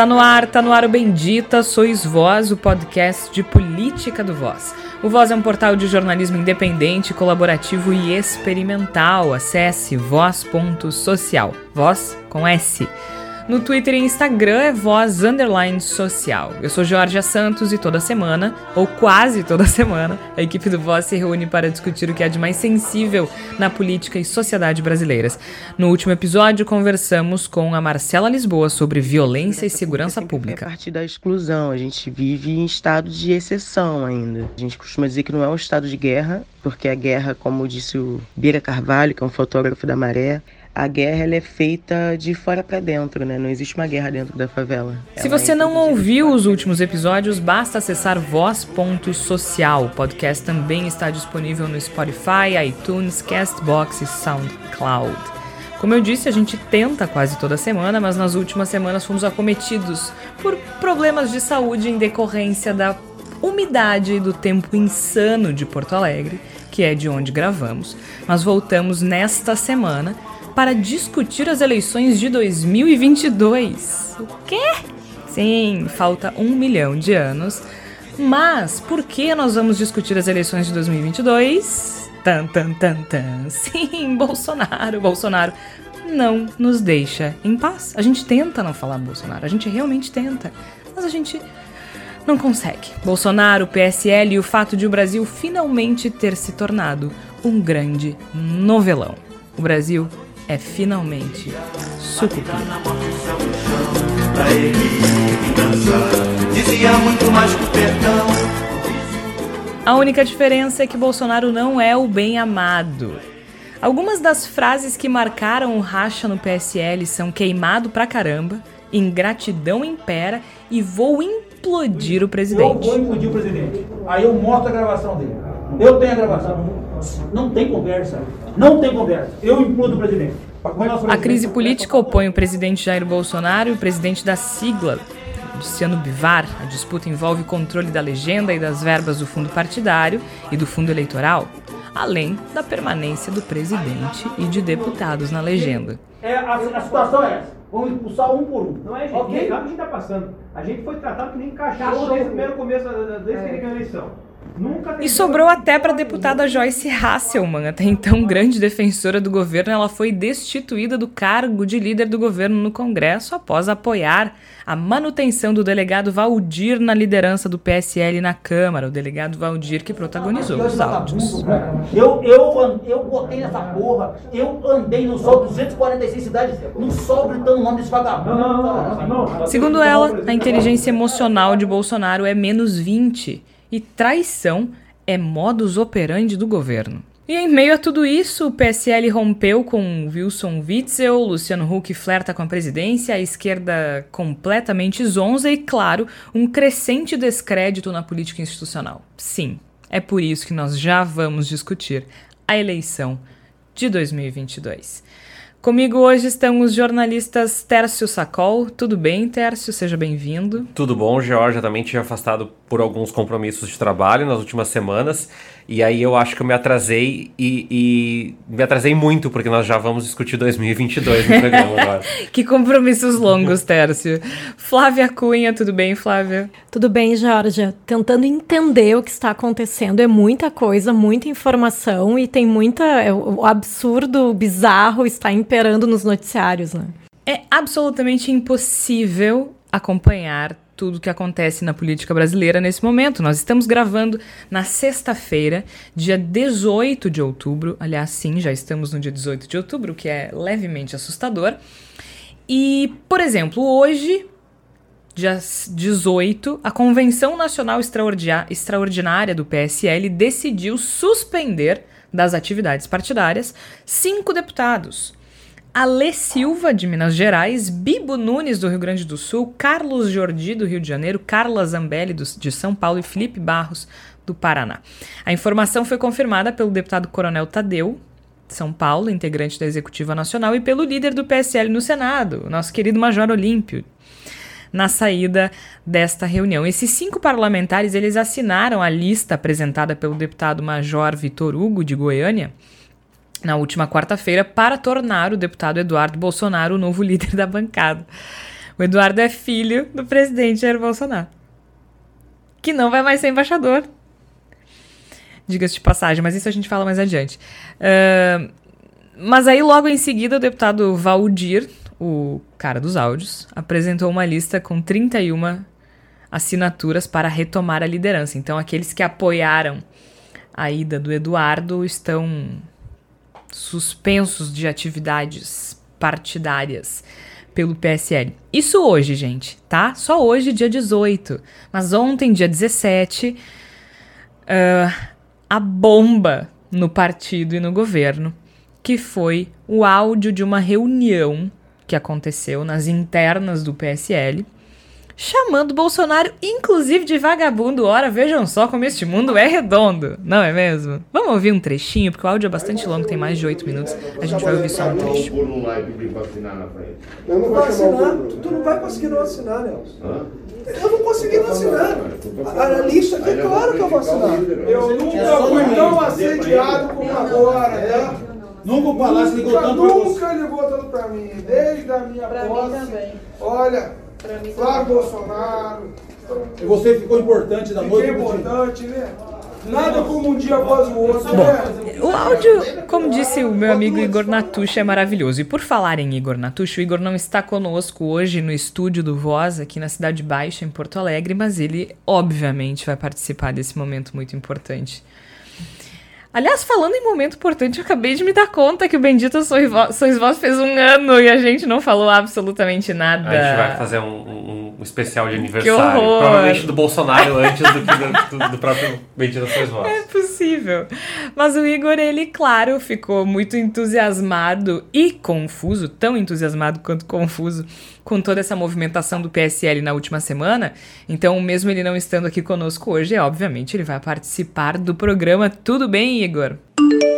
Tá no ar, tá no ar o Bendita, Sois Voz, o podcast de política do Voz. O Voz é um portal de jornalismo independente, colaborativo e experimental. Acesse voz.social. Voz com S. No Twitter e Instagram é voz underline social. Eu sou Georgia Santos e toda semana, ou quase toda semana, a equipe do Voz se reúne para discutir o que há de mais sensível na política e sociedade brasileiras. No último episódio, conversamos com a Marcela Lisboa sobre violência e segurança pública. A partir da exclusão, a gente vive em estado de exceção ainda. A gente costuma dizer que não é um estado de guerra, porque a guerra, como disse o Bira Carvalho, que é um fotógrafo da Maré, a guerra ela é feita de fora para dentro, né? Não existe uma guerra dentro da favela. Se você é não ouviu os últimos episódios, basta acessar voz.social. O podcast também está disponível no Spotify, iTunes, Castbox e SoundCloud. Como eu disse, a gente tenta quase toda semana, mas nas últimas semanas fomos acometidos por problemas de saúde em decorrência da umidade e do tempo insano de Porto Alegre, que é de onde gravamos. Mas voltamos nesta semana para discutir as eleições de 2022. O quê? Sim, falta um milhão de anos. Mas por que nós vamos discutir as eleições de 2022? Tan, tan, tan, tan. Sim, Bolsonaro, Bolsonaro não nos deixa em paz. A gente tenta não falar Bolsonaro, a gente realmente tenta, mas a gente não consegue. Bolsonaro, PSL e o fato de o Brasil finalmente ter se tornado um grande novelão. O Brasil é finalmente sucupira. A única diferença é que Bolsonaro não é o bem amado. Algumas das frases que marcaram o racha no PSL são queimado pra caramba, ingratidão impera e vou implodir o presidente. Eu vou implodir o presidente. Aí eu mostro a gravação dele. Eu tenho a gravação. Não tem conversa. Não tem conversa. Eu implodo o presidente. A crise política opõe o presidente Jair Bolsonaro e o presidente da sigla, Luciano Bivar. A disputa envolve controle da legenda e das verbas do fundo partidário e do fundo eleitoral, além da permanência do presidente e de deputados na legenda. É, a, a situação é essa. Vamos expulsar um por um. Não é, gente. Okay? que a gente está passando. A gente foi tratado que nem cachorro desde o primeiro começo, desde é. que ele ganhou a eleição. E sobrou até para a deputada Joyce Hasselman, até então grande defensora do governo, ela foi destituída do cargo de líder do governo no Congresso após apoiar a manutenção do delegado Valdir na liderança do PSL na Câmara, o delegado Valdir que protagonizou os áudios. Eu, eu, eu botei nessa porra, eu andei no sol 246 cidades, no sol gritando o nome desse vagabundo. Segundo ela, a inteligência emocional de Bolsonaro é menos 20 e traição é modus operandi do governo. E em meio a tudo isso, o PSL rompeu com Wilson Witzel, Luciano Huck flerta com a presidência, a esquerda completamente zonza e, claro, um crescente descrédito na política institucional. Sim, é por isso que nós já vamos discutir a eleição de 2022. Comigo hoje estão os jornalistas Tércio Sacol. Tudo bem, Tércio? Seja bem-vindo. Tudo bom, Georgia. Também tinha afastado por alguns compromissos de trabalho nas últimas semanas. E aí eu acho que eu me atrasei e, e, me atrasei muito, porque nós já vamos discutir 2022 no programa agora. que compromissos longos, Tércio. Flávia Cunha, tudo bem, Flávia? Tudo bem, Georgia. Tentando entender o que está acontecendo. É muita coisa, muita informação e tem muita... É, o absurdo, o bizarro está imperando nos noticiários, né? É absolutamente impossível acompanhar tudo que acontece na política brasileira nesse momento. Nós estamos gravando na sexta-feira, dia 18 de outubro. Aliás, sim, já estamos no dia 18 de outubro, o que é levemente assustador. E, por exemplo, hoje, dia 18, a Convenção Nacional Extraordinária do PSL decidiu suspender das atividades partidárias cinco deputados. Alê Silva, de Minas Gerais, Bibo Nunes, do Rio Grande do Sul, Carlos Jordi, do Rio de Janeiro, Carla Zambelli, do, de São Paulo e Felipe Barros, do Paraná. A informação foi confirmada pelo deputado Coronel Tadeu, de São Paulo, integrante da Executiva Nacional, e pelo líder do PSL no Senado, nosso querido Major Olímpio, na saída desta reunião. Esses cinco parlamentares, eles assinaram a lista apresentada pelo deputado Major Vitor Hugo, de Goiânia, na última quarta-feira para tornar o deputado Eduardo Bolsonaro o novo líder da bancada. O Eduardo é filho do presidente Jair Bolsonaro. Que não vai mais ser embaixador. Diga-se de passagem, mas isso a gente fala mais adiante. Uh, mas aí, logo em seguida, o deputado Valdir, o cara dos áudios, apresentou uma lista com 31 assinaturas para retomar a liderança. Então, aqueles que apoiaram a ida do Eduardo estão suspensos de atividades partidárias pelo PSL. Isso hoje, gente, tá? Só hoje, dia 18. Mas ontem, dia 17, uh, a bomba no partido e no governo, que foi o áudio de uma reunião que aconteceu nas internas do PSL chamando Bolsonaro, inclusive, de vagabundo. Ora, vejam só como este mundo é redondo, não é mesmo? Vamos ouvir um trechinho, porque o áudio é bastante longo, tem mais de oito minutos. A gente vai ouvir só um trecho. Eu não vou assinar, tu não vai conseguir não assinar, Nelson. Eu não consegui não assinar. A, a lista aqui é claro que eu vou assinar. Eu nunca fui tão assediado como agora, tá? Nunca o Palácio ligou tanto pra você. Nunca ligou tanto pra mim, desde a minha posse. Mim também. Olha, Flávio Bolsonaro. E você ficou importante da noite? Ficou importante, né? Nada como um dia após o outro. Bom, né? o áudio, como disse o meu amigo Igor Natucci, é maravilhoso. E por falar em Igor Natucci, o Igor não está conosco hoje no estúdio do Voz, aqui na Cidade Baixa, em Porto Alegre, mas ele, obviamente, vai participar desse momento muito importante. Aliás, falando em momento importante, eu acabei de me dar conta que o Bendito Sois Vós, Sois Vós fez um ano e a gente não falou absolutamente nada. A gente vai fazer um, um, um especial de aniversário. Provavelmente do Bolsonaro antes do que do, do, próprio Bendito Sois Vós. É possível. Mas o Igor, ele, claro, ficou muito entusiasmado e confuso, tão entusiasmado quanto confuso com toda essa movimentação do PSL na última semana. Então, mesmo ele não estando aqui conosco hoje, obviamente ele vai participar do programa. Tudo bem, Igor?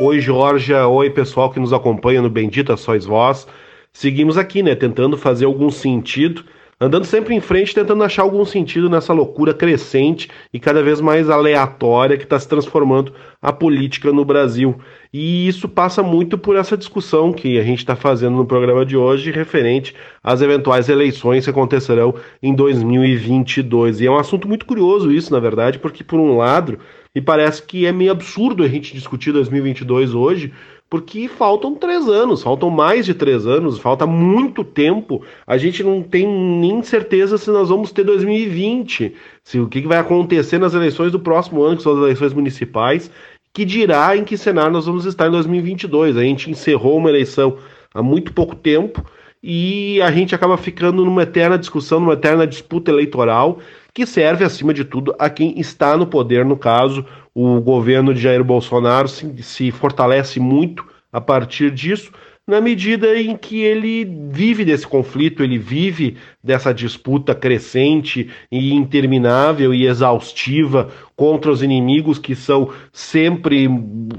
Oi, Georgia. Oi, pessoal que nos acompanha no Bendita Sois Vós. Seguimos aqui, né, tentando fazer algum sentido andando sempre em frente, tentando achar algum sentido nessa loucura crescente e cada vez mais aleatória que está se transformando a política no Brasil. E isso passa muito por essa discussão que a gente está fazendo no programa de hoje, referente às eventuais eleições que acontecerão em 2022. E é um assunto muito curioso isso, na verdade, porque, por um lado, me parece que é meio absurdo a gente discutir 2022 hoje, porque faltam três anos, faltam mais de três anos, falta muito tempo. A gente não tem nem certeza se nós vamos ter 2020, se o que vai acontecer nas eleições do próximo ano, que são as eleições municipais, que dirá em que cenário nós vamos estar em 2022. A gente encerrou uma eleição há muito pouco tempo e a gente acaba ficando numa eterna discussão, numa eterna disputa eleitoral que serve, acima de tudo, a quem está no poder, no caso, o governo de Jair Bolsonaro se, se fortalece muito a partir disso, na medida em que ele vive desse conflito, ele vive dessa disputa crescente e interminável e exaustiva contra os inimigos que são sempre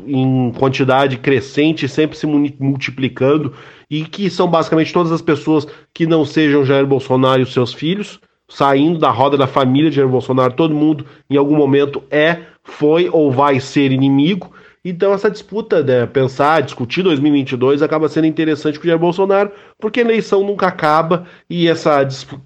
em quantidade crescente, sempre se multiplicando e que são basicamente todas as pessoas que não sejam Jair Bolsonaro e os seus filhos, saindo da roda da família de Jair Bolsonaro, todo mundo em algum momento é foi ou vai ser inimigo. Então essa disputa, né, pensar, discutir 2022 acaba sendo interessante com o Jair Bolsonaro, porque a eleição nunca acaba e esse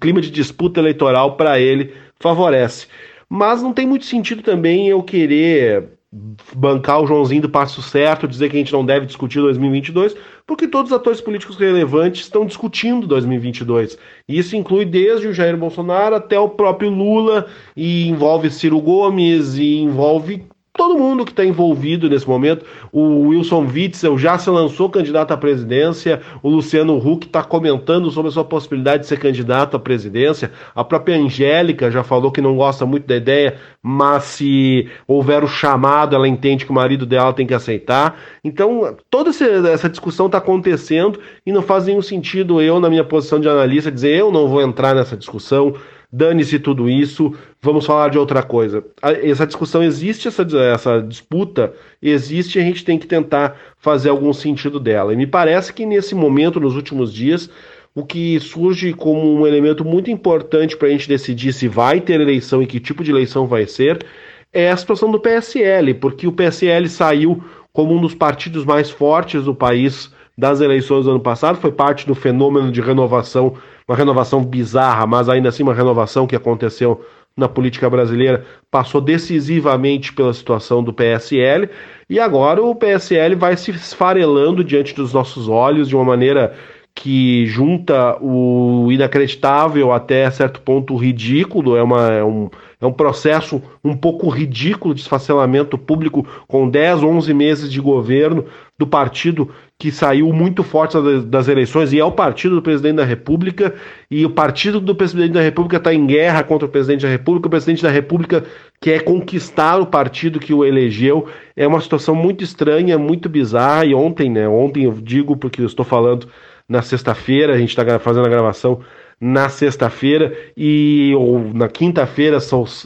clima de disputa eleitoral para ele favorece. Mas não tem muito sentido também eu querer bancar o Joãozinho do passo certo, dizer que a gente não deve discutir 2022, porque todos os atores políticos relevantes estão discutindo 2022. E isso inclui desde o Jair Bolsonaro até o próprio Lula, e envolve Ciro Gomes, e envolve todo mundo que está envolvido nesse momento. O Wilson Witzel já se lançou candidato à presidência, o Luciano Huck está comentando sobre a sua possibilidade de ser candidato à presidência. A própria Angélica já falou que não gosta muito da ideia, mas se houver o chamado, ela entende que o marido dela tem que aceitar. Então, toda essa discussão está acontecendo e não faz nenhum sentido eu, na minha posição de analista, dizer eu não vou entrar nessa discussão dane-se tudo isso, vamos falar de outra coisa. Essa discussão existe, essa, essa disputa existe e a gente tem que tentar fazer algum sentido dela. E me parece que nesse momento, nos últimos dias, o que surge como um elemento muito importante para a gente decidir se vai ter eleição e que tipo de eleição vai ser é a situação do PSL, porque o PSL saiu como um dos partidos mais fortes do país das eleições do ano passado, foi parte do fenômeno de renovação uma renovação bizarra, mas ainda assim uma renovação que aconteceu na política brasileira, passou decisivamente pela situação do PSL, e agora o PSL vai se esfarelando diante dos nossos olhos de uma maneira que junta o inacreditável até certo ponto ridículo, é, uma, é, um, é um processo um pouco ridículo de esfacelamento público com 10, 11 meses de governo do partido que saiu muito forte das eleições e é o partido do presidente da República e o partido do presidente da República está em guerra contra o presidente da República, o presidente da República quer conquistar o partido que o elegeu, é uma situação muito estranha, muito bizarra e ontem, né, ontem eu digo porque eu estou falando na sexta-feira, a gente está fazendo a gravação na sexta-feira e ou na quinta-feira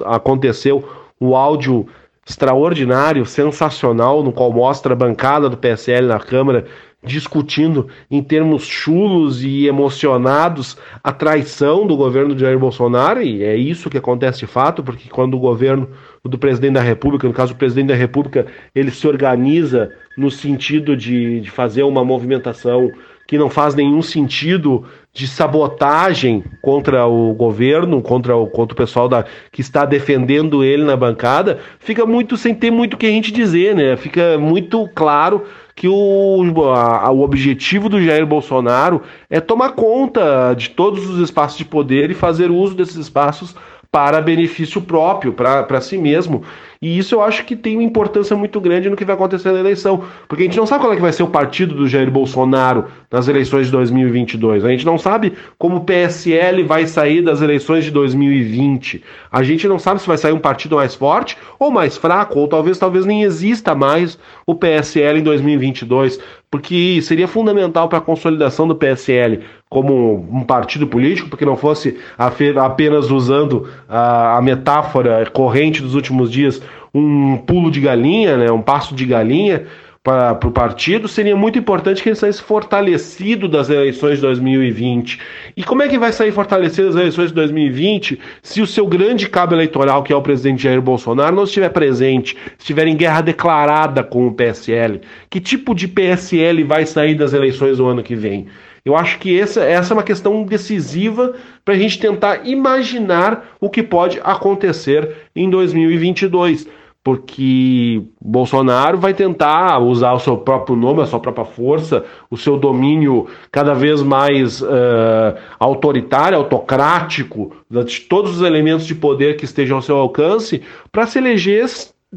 aconteceu o áudio extraordinário, sensacional, no qual mostra a bancada do PSL na Câmara discutindo em termos chulos e emocionados a traição do governo de Jair Bolsonaro, e é isso que acontece de fato, porque quando o governo do presidente da República, no caso o presidente da República, ele se organiza no sentido de, de fazer uma movimentação que não faz nenhum sentido de sabotagem contra o governo, contra o, contra o pessoal da, que está defendendo ele na bancada, fica muito sem ter muito o que a gente dizer, né? Fica muito claro que o, a, o objetivo do Jair Bolsonaro é tomar conta de todos os espaços de poder e fazer uso desses espaços para benefício próprio, para si mesmo. E isso eu acho que tem uma importância muito grande no que vai acontecer na eleição. Porque a gente não sabe qual é que vai ser o partido do Jair Bolsonaro nas eleições de 2022. A gente não sabe como o PSL vai sair das eleições de 2020. A gente não sabe se vai sair um partido mais forte ou mais fraco, ou talvez talvez nem exista mais o PSL em 2022 porque seria fundamental para a consolidação do PSL como um partido político, porque não fosse apenas usando a, metáfora corrente dos últimos dias, um pulo de galinha, né, um passo de galinha para o partido, seria muito importante que ele saísse fortalecido das eleições de 2020. E como é que vai sair fortalecido das eleições de 2020 se o seu grande cabo eleitoral, que é o presidente Jair Bolsonaro, não estiver presente, estiver em guerra declarada com o PSL? Que tipo de PSL vai sair das eleições do ano que vem? Eu acho que essa, essa é uma questão decisiva para a gente tentar imaginar o que pode acontecer em 2022 porque Bolsonaro vai tentar usar o seu próprio nome, a sua própria força, o seu domínio cada vez mais uh, autoritário, autocrático, de todos os elementos de poder que estejam ao seu alcance, para se eleger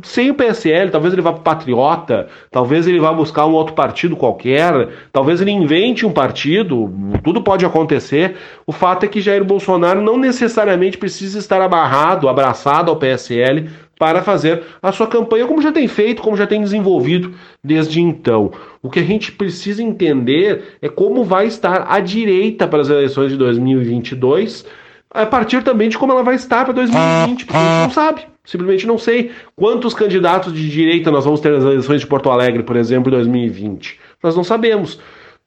sem o PSL, talvez ele vá para Patriota, talvez ele vá buscar um outro partido qualquer, talvez ele invente um partido, tudo pode acontecer. O fato é que Jair Bolsonaro não necessariamente precisa estar amarrado, abraçado ao PSL para fazer a sua campanha, como já tem feito, como já tem desenvolvido desde então. O que a gente precisa entender é como vai estar a direita para as eleições de 2022, a partir também de como ela vai estar para 2020, porque a gente não sabe. Simplesmente não sei quantos candidatos de direita nós vamos ter nas eleições de Porto Alegre, por exemplo, em 2020. Nós não sabemos.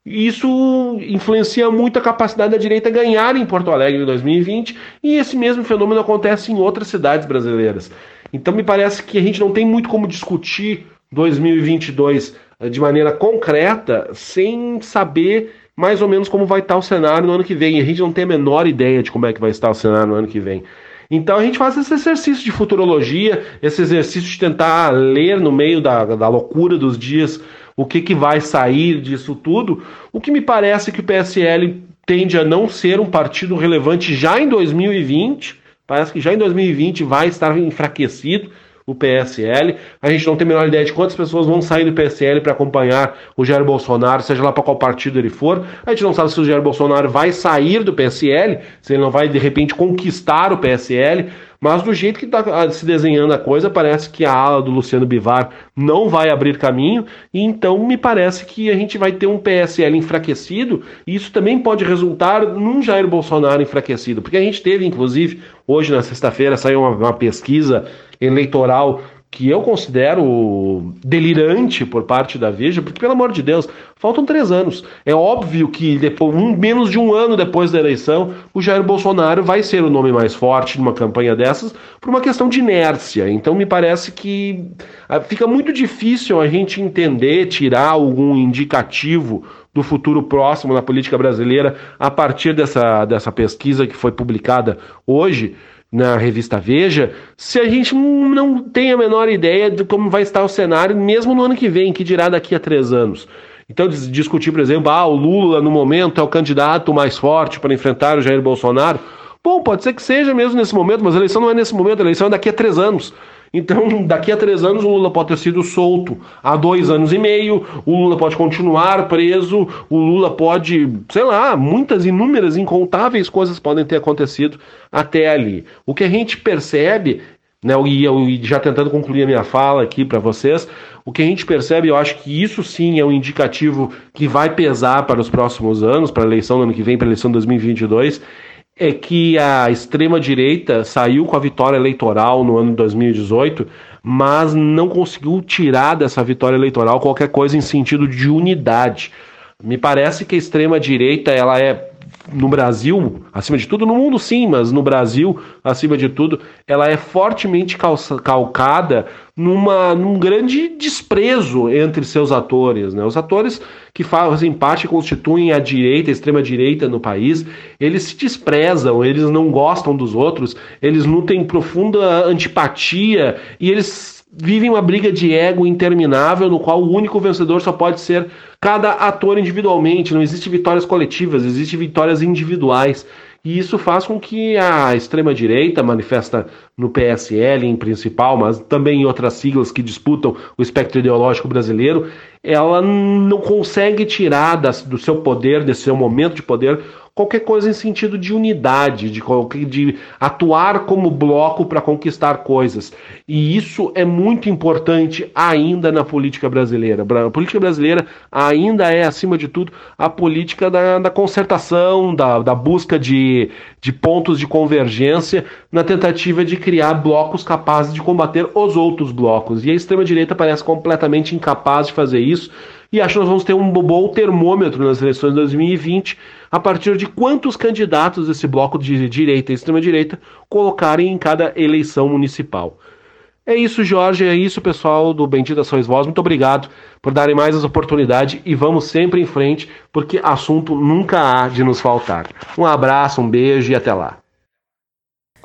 Isso influencia muito a capacidade da direita ganhar em Porto Alegre em 2020, e esse mesmo fenômeno acontece em outras cidades brasileiras. Então me parece que a gente não tem muito como discutir 2022 eh, de maneira concreta sem saber mais ou menos como vai estar o cenário no ano que vem. A gente não tem a menor ideia de como é que vai estar o cenário no ano que vem. Então a gente faz esse exercício de futurologia, esse exercício de tentar ler no meio da, da loucura dos dias o que, que vai sair disso tudo. O que me parece que o PSL tende a não ser um partido relevante já em 2020 Parece que já em 2020 vai estar enfraquecido o PSL. A gente não tem a menor ideia de quantas pessoas vão sair do PSL para acompanhar o Jair Bolsonaro, seja lá para qual partido ele for. A gente não sabe se o Jair Bolsonaro vai sair do PSL, se ele não vai de repente conquistar o PSL. Mas do jeito que está se desenhando a coisa, parece que a ala do Luciano Bivar não vai abrir caminho, e então me parece que a gente vai ter um PSL enfraquecido, e isso também pode resultar num Jair Bolsonaro enfraquecido, porque a gente teve, inclusive, hoje na sexta-feira, saiu uma, uma pesquisa eleitoral que eu considero delirante por parte da Veja, porque, pelo amor de Deus, faltam três anos. É óbvio que depois, um, menos de um ano depois da eleição, o Jair Bolsonaro vai ser o nome mais forte numa campanha dessas por uma questão de inércia. Então, me parece que ah, fica muito difícil a gente entender, tirar algum indicativo do futuro próximo na política brasileira a partir dessa, dessa pesquisa que foi publicada hoje na revista Veja, se a gente não tem a menor ideia de como vai estar o cenário, mesmo no ano que vem, que dirá daqui a três anos. Então, discutir, por exemplo, ah, o Lula no momento é o candidato mais forte para enfrentar o Jair Bolsonaro. Bom, pode ser que seja mesmo nesse momento, mas a eleição não é nesse momento, a eleição é daqui a três anos. Então, daqui a três anos, o Lula pode ter sido solto há dois anos e meio, o Lula pode continuar preso, o Lula pode, sei lá, muitas, inúmeras, incontáveis coisas podem ter acontecido até ali. O que a gente percebe, né, e eu já tentando concluir a minha fala aqui para vocês, o que a gente percebe, eu acho que isso sim é um indicativo que vai pesar para os próximos anos, para a eleição do ano que vem, para a eleição de 2022 é que a extrema-direita saiu com a vitória eleitoral no ano de 2018, mas não conseguiu tirar dessa vitória eleitoral qualquer coisa em sentido de unidade. Me parece que a extrema-direita ela é no Brasil, acima de tudo, no mundo sim, mas no Brasil, acima de tudo, ela é fortemente calcada numa, num grande desprezo entre seus atores. Né? Os atores que fazem parte, constituem a direita, a extrema-direita no país, eles se desprezam, eles não gostam dos outros, eles nutrem profunda antipatia e eles vivem uma briga de ego interminável no qual o único vencedor só pode ser cada ator individualmente. Não existe vitórias coletivas, existem vitórias individuais. E isso faz com que a extrema-direita, manifesta no PSL em principal, mas também em outras siglas que disputam o espectro ideológico brasileiro, ela não consegue tirar das, do seu poder, desse seu momento de poder, qualquer coisa em sentido de unidade, de, de atuar como bloco para conquistar coisas. E isso é muito importante ainda na política brasileira. A política brasileira ainda é, acima de tudo, a política da, da concertação, da, da busca de, de pontos de convergência na tentativa de criar blocos capazes de combater os outros blocos. E a extrema-direita parece completamente incapaz de fazer isso. E acho que nós vamos ter um bom termômetro nas eleições de 2020 a partir de quantos candidatos esse bloco de direita e extrema-direita colocarem em cada eleição municipal. É isso, Jorge, é isso, pessoal do Bendita Sois Vós. Muito obrigado por darem mais as oportunidades e vamos sempre em frente, porque assunto nunca há de nos faltar. Um abraço, um beijo e até lá.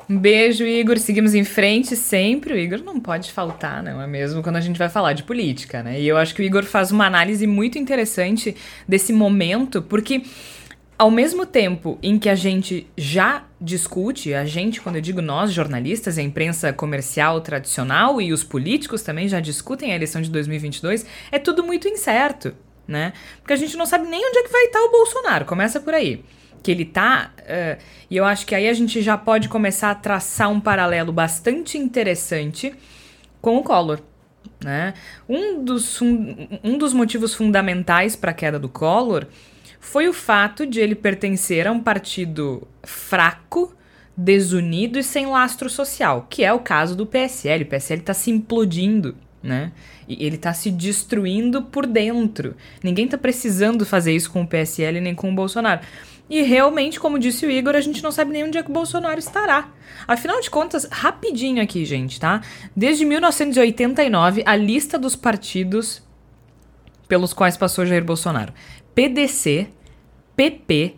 Um beijo, Igor. Seguimos em frente sempre. O Igor não pode faltar, não é mesmo? Quando a gente vai falar de política, né? E eu acho que o Igor faz uma análise muito interessante desse momento, porque ao mesmo tempo em que a gente já discute, a gente, quando eu digo nós, jornalistas, a imprensa comercial tradicional e os políticos também já discutem a eleição de 2022, é tudo muito incerto, né? Porque a gente não sabe nem onde é que vai estar o Bolsonaro, começa por aí. Que ele tá. Uh, e eu acho que aí a gente já pode começar a traçar um paralelo bastante interessante com o Collor. Né? Um, dos, um, um dos motivos fundamentais para a queda do Collor foi o fato de ele pertencer a um partido fraco, desunido e sem lastro social, que é o caso do PSL. O PSL está se implodindo, né? E ele está se destruindo por dentro. Ninguém está precisando fazer isso com o PSL nem com o Bolsonaro. E realmente, como disse o Igor, a gente não sabe nem onde é que o Bolsonaro estará. Afinal de contas, rapidinho aqui, gente, tá? Desde 1989, a lista dos partidos pelos quais passou Jair Bolsonaro. PDC, PP,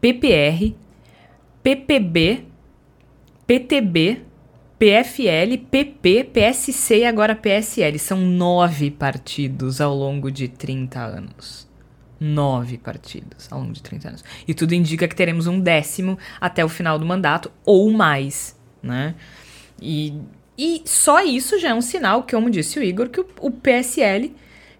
PPR, PPB, PTB, PFL, PP, PSC e agora PSL. São nove partidos ao longo de 30 anos. Nove partidos ao longo de 30 anos. E tudo indica que teremos um décimo até o final do mandato ou mais, né? E, e só isso já é um sinal, que, como disse o Igor, que o, o PSL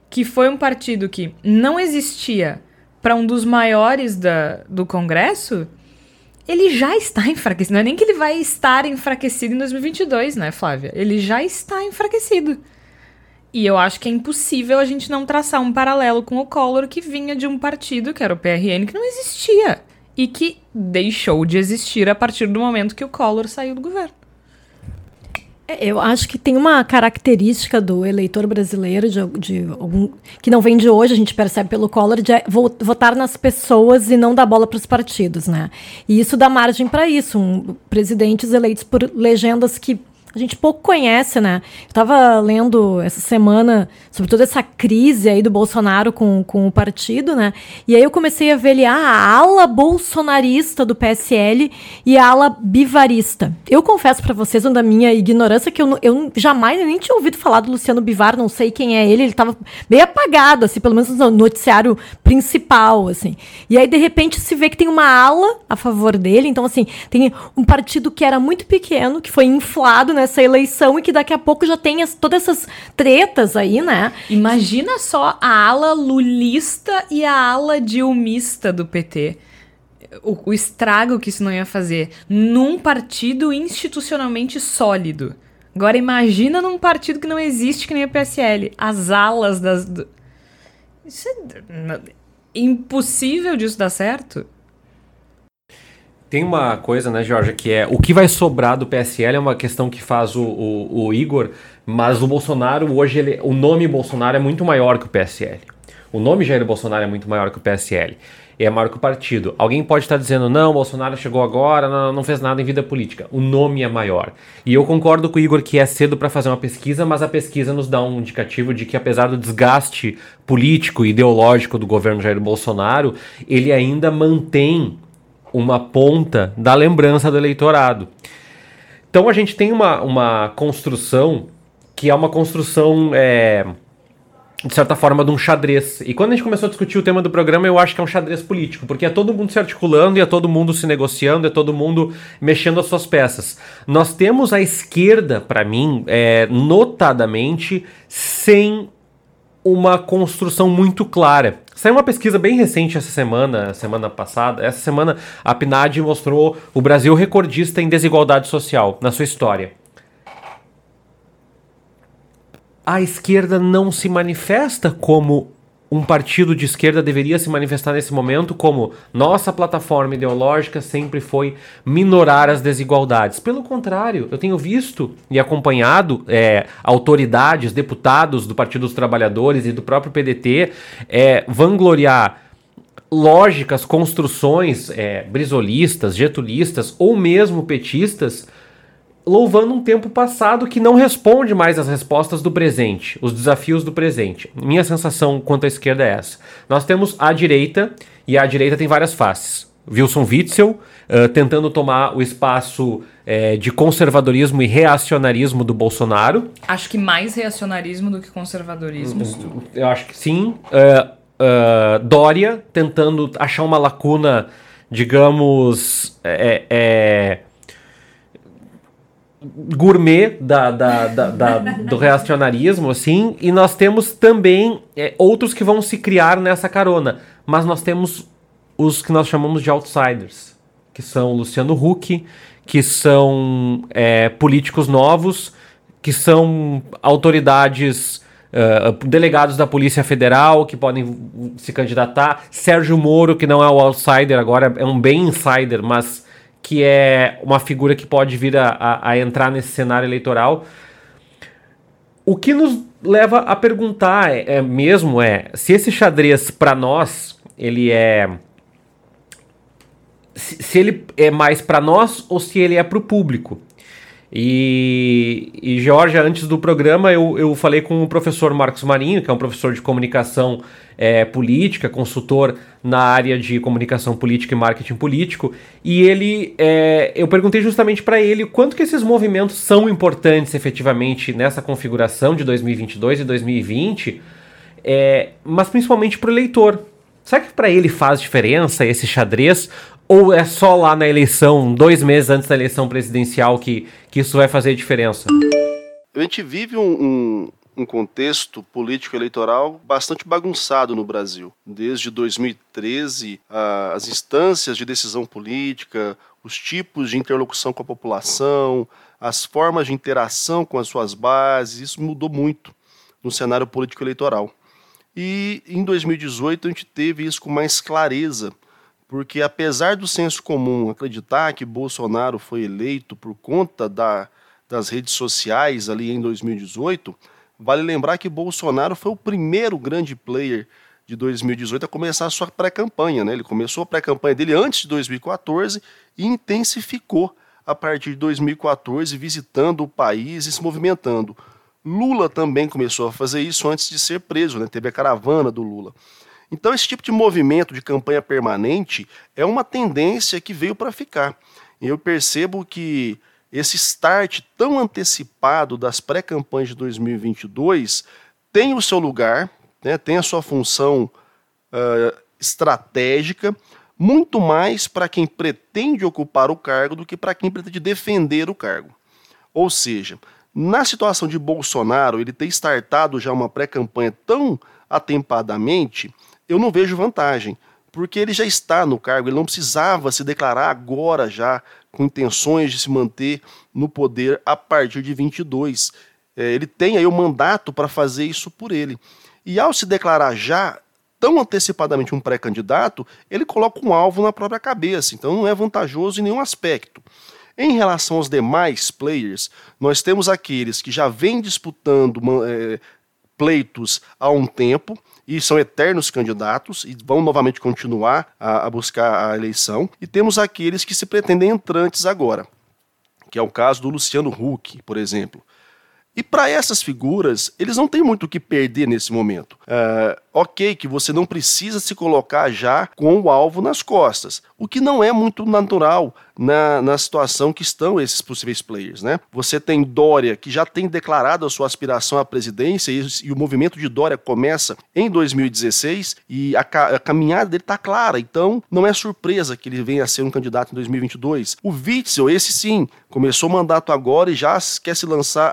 que foi um partido que não existia para um dos maiores da, do Congresso, ele já está enfraquecido. Não é nem que ele vai estar enfraquecido em 2022, né, Flávia? Ele já está enfraquecido. E eu acho que é impossível a gente não traçar um paralelo com o Collor, que vinha de um partido, que era o PRN, que não existia. E que deixou de existir a partir do momento que o Collor saiu do governo. É, eu acho que tem uma característica do eleitor brasileiro, de, de que não vem de hoje, a gente percebe pelo Collor, de votar nas pessoas e não dar bola para os partidos, né? E isso dá margem para isso. Um, presidentes eleitos por legendas que a gente pouco conhece, né? Eu estava lendo essa semana sobre toda essa crise aí do Bolsonaro com, com o partido, né? E aí eu comecei a ver ah, a ala bolsonarista do PSL e a ala bivarista. Eu confesso para vocês, da minha ignorância, que eu, eu jamais nem tinha ouvido falar do Luciano Bivar, não sei quem é ele, ele estava bem apagado, assim, pelo menos no noticiário principal, assim. E aí, de repente, se vê que tem uma ala a favor dele, então, assim, tem um partido que era muito pequeno, que foi inflado, né? Essa eleição e que daqui a pouco já tem as, todas essas tretas aí, né? Imagina só a ala lulista e a ala dilmista do PT. O, o estrago que isso não ia fazer num partido institucionalmente sólido. Agora imagina num partido que não existe que nem o PSL. As alas das. Do... Isso é impossível disso dar certo. Tem uma coisa, né, Jorge, que é o que vai sobrar do PSL é uma questão que faz o, o, o Igor, mas o Bolsonaro, hoje, ele, o nome Bolsonaro é muito maior que o PSL. O nome Jair Bolsonaro é muito maior que o PSL. É maior que o partido. Alguém pode estar dizendo, não, Bolsonaro chegou agora, não, não fez nada em vida política. O nome é maior. E eu concordo com o Igor que é cedo para fazer uma pesquisa, mas a pesquisa nos dá um indicativo de que, apesar do desgaste político e ideológico do governo Jair Bolsonaro, ele ainda mantém uma ponta da lembrança do eleitorado. Então a gente tem uma, uma construção que é uma construção, é, de certa forma, de um xadrez. E quando a gente começou a discutir o tema do programa, eu acho que é um xadrez político, porque é todo mundo se articulando e é todo mundo se negociando, é todo mundo mexendo as suas peças. Nós temos a esquerda, para mim, é, notadamente, sem uma construção muito clara. Saiu uma pesquisa bem recente essa semana, semana passada. Essa semana a PNAD mostrou o Brasil recordista em desigualdade social na sua história. A esquerda não se manifesta como um partido de esquerda deveria se manifestar nesse momento como nossa plataforma ideológica sempre foi minorar as desigualdades. Pelo contrário, eu tenho visto e acompanhado é, autoridades, deputados do Partido dos Trabalhadores e do próprio PDT é, vangloriar lógicas, construções é, brisolistas, getulistas ou mesmo petistas louvando um tempo passado que não responde mais às respostas do presente, os desafios do presente. Minha sensação quanto à esquerda é essa. Nós temos a direita, e a direita tem várias faces. Wilson Witzel uh, tentando tomar o espaço uh, de conservadorismo e reacionarismo do Bolsonaro. Acho que mais reacionarismo do que conservadorismo. Uh, eu acho que sim. Dória tentando achar uma lacuna, digamos, é, é gourmet da, da, da, da, do reacionarismo, assim, e nós temos também é, outros que vão se criar nessa carona. Mas nós temos os que nós chamamos de outsiders, que são Luciano Huck, que são é, políticos novos, que são autoridades, uh, delegados da Polícia Federal, que podem se candidatar, Sérgio Moro, que não é o outsider agora, é um bem insider, mas que é uma figura que pode vir a, a, a entrar nesse cenário eleitoral. O que nos leva a perguntar é, é mesmo é se esse xadrez para nós ele é se, se ele é mais para nós ou se ele é para o público. E, e antes do programa, eu, eu falei com o professor Marcos Marinho, que é um professor de comunicação é, política, consultor na área de comunicação política e marketing político, e ele, é, eu perguntei justamente para ele quanto que esses movimentos são importantes efetivamente nessa configuração de 2022 e 2020, é, mas principalmente para o eleitor. Será que para ele faz diferença esse xadrez? Ou é só lá na eleição, dois meses antes da eleição presidencial, que, que isso vai fazer diferença? A gente vive um, um, um contexto político-eleitoral bastante bagunçado no Brasil. Desde 2013, a, as instâncias de decisão política, os tipos de interlocução com a população, as formas de interação com as suas bases, isso mudou muito no cenário político-eleitoral. E em 2018 a gente teve isso com mais clareza porque apesar do senso comum acreditar que Bolsonaro foi eleito por conta da, das redes sociais ali em 2018, vale lembrar que Bolsonaro foi o primeiro grande player de 2018 a começar a sua pré-campanha. Né? Ele começou a pré-campanha dele antes de 2014 e intensificou a partir de 2014, visitando o país e se movimentando. Lula também começou a fazer isso antes de ser preso, né? teve a caravana do Lula. Então, esse tipo de movimento de campanha permanente é uma tendência que veio para ficar. Eu percebo que esse start tão antecipado das pré-campanhas de 2022 tem o seu lugar, né, tem a sua função uh, estratégica, muito mais para quem pretende ocupar o cargo do que para quem pretende defender o cargo. Ou seja, na situação de Bolsonaro, ele ter startado já uma pré-campanha tão atempadamente, eu não vejo vantagem, porque ele já está no cargo, ele não precisava se declarar agora já com intenções de se manter no poder a partir de 22. É, ele tem aí o mandato para fazer isso por ele. E ao se declarar já tão antecipadamente um pré-candidato, ele coloca um alvo na própria cabeça, então não é vantajoso em nenhum aspecto. Em relação aos demais players, nós temos aqueles que já vêm disputando é, pleitos há um tempo e são eternos candidatos e vão novamente continuar a, a buscar a eleição, e temos aqueles que se pretendem entrantes agora, que é o caso do Luciano Huck, por exemplo. E para essas figuras, eles não têm muito o que perder nesse momento. Uh, ok, que você não precisa se colocar já com o alvo nas costas, o que não é muito natural na, na situação que estão esses possíveis players. Né? Você tem Dória, que já tem declarado a sua aspiração à presidência, e, e o movimento de Dória começa em 2016, e a, a caminhada dele está clara, então não é surpresa que ele venha a ser um candidato em 2022. O Witzel, esse sim, começou o mandato agora e já quer se lançar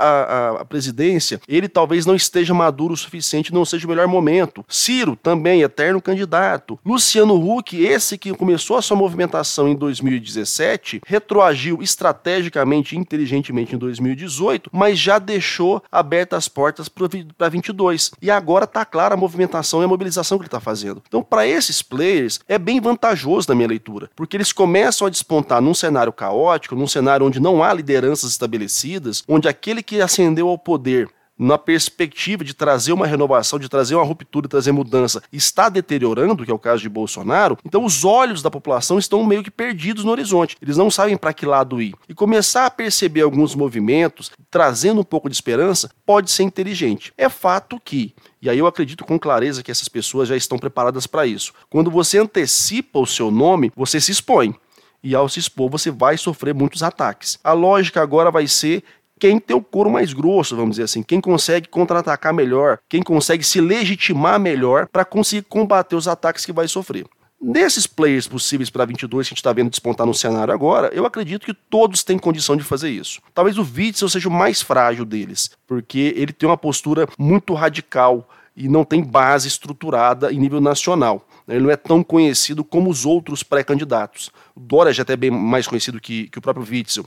à presidência. Ele talvez não esteja maduro o suficiente, não seja o melhor momento. Ciro, também, eterno candidato. Luciano Huck, esse que começou a sua movimentação em 2017, retroagiu estrategicamente e inteligentemente em 2018, mas já deixou abertas as portas para 22. E agora está clara a movimentação e a mobilização que ele está fazendo. Então, para esses players, é bem vantajoso na minha leitura, porque eles começam a despontar num cenário caótico, num cenário onde não há lideranças estabelecidas, onde aquele que ascendeu ao poder na perspectiva de trazer uma renovação, de trazer uma ruptura, de trazer mudança, está deteriorando, que é o caso de Bolsonaro, então os olhos da população estão meio que perdidos no horizonte. Eles não sabem para que lado ir. E começar a perceber alguns movimentos, trazendo um pouco de esperança, pode ser inteligente. É fato que e aí eu acredito com clareza que essas pessoas já estão preparadas para isso. Quando você antecipa o seu nome, você se expõe e ao se expor você vai sofrer muitos ataques. A lógica agora vai ser quem tem o couro mais grosso, vamos dizer assim, quem consegue contra-atacar melhor, quem consegue se legitimar melhor para conseguir combater os ataques que vai sofrer. Nesses players possíveis para 22 que a gente está vendo despontar no cenário agora, eu acredito que todos têm condição de fazer isso. Talvez o Witzel seja o mais frágil deles, porque ele tem uma postura muito radical e não tem base estruturada em nível nacional. Ele não é tão conhecido como os outros pré-candidatos. O Dória já é até bem mais conhecido que, que o próprio Witzel.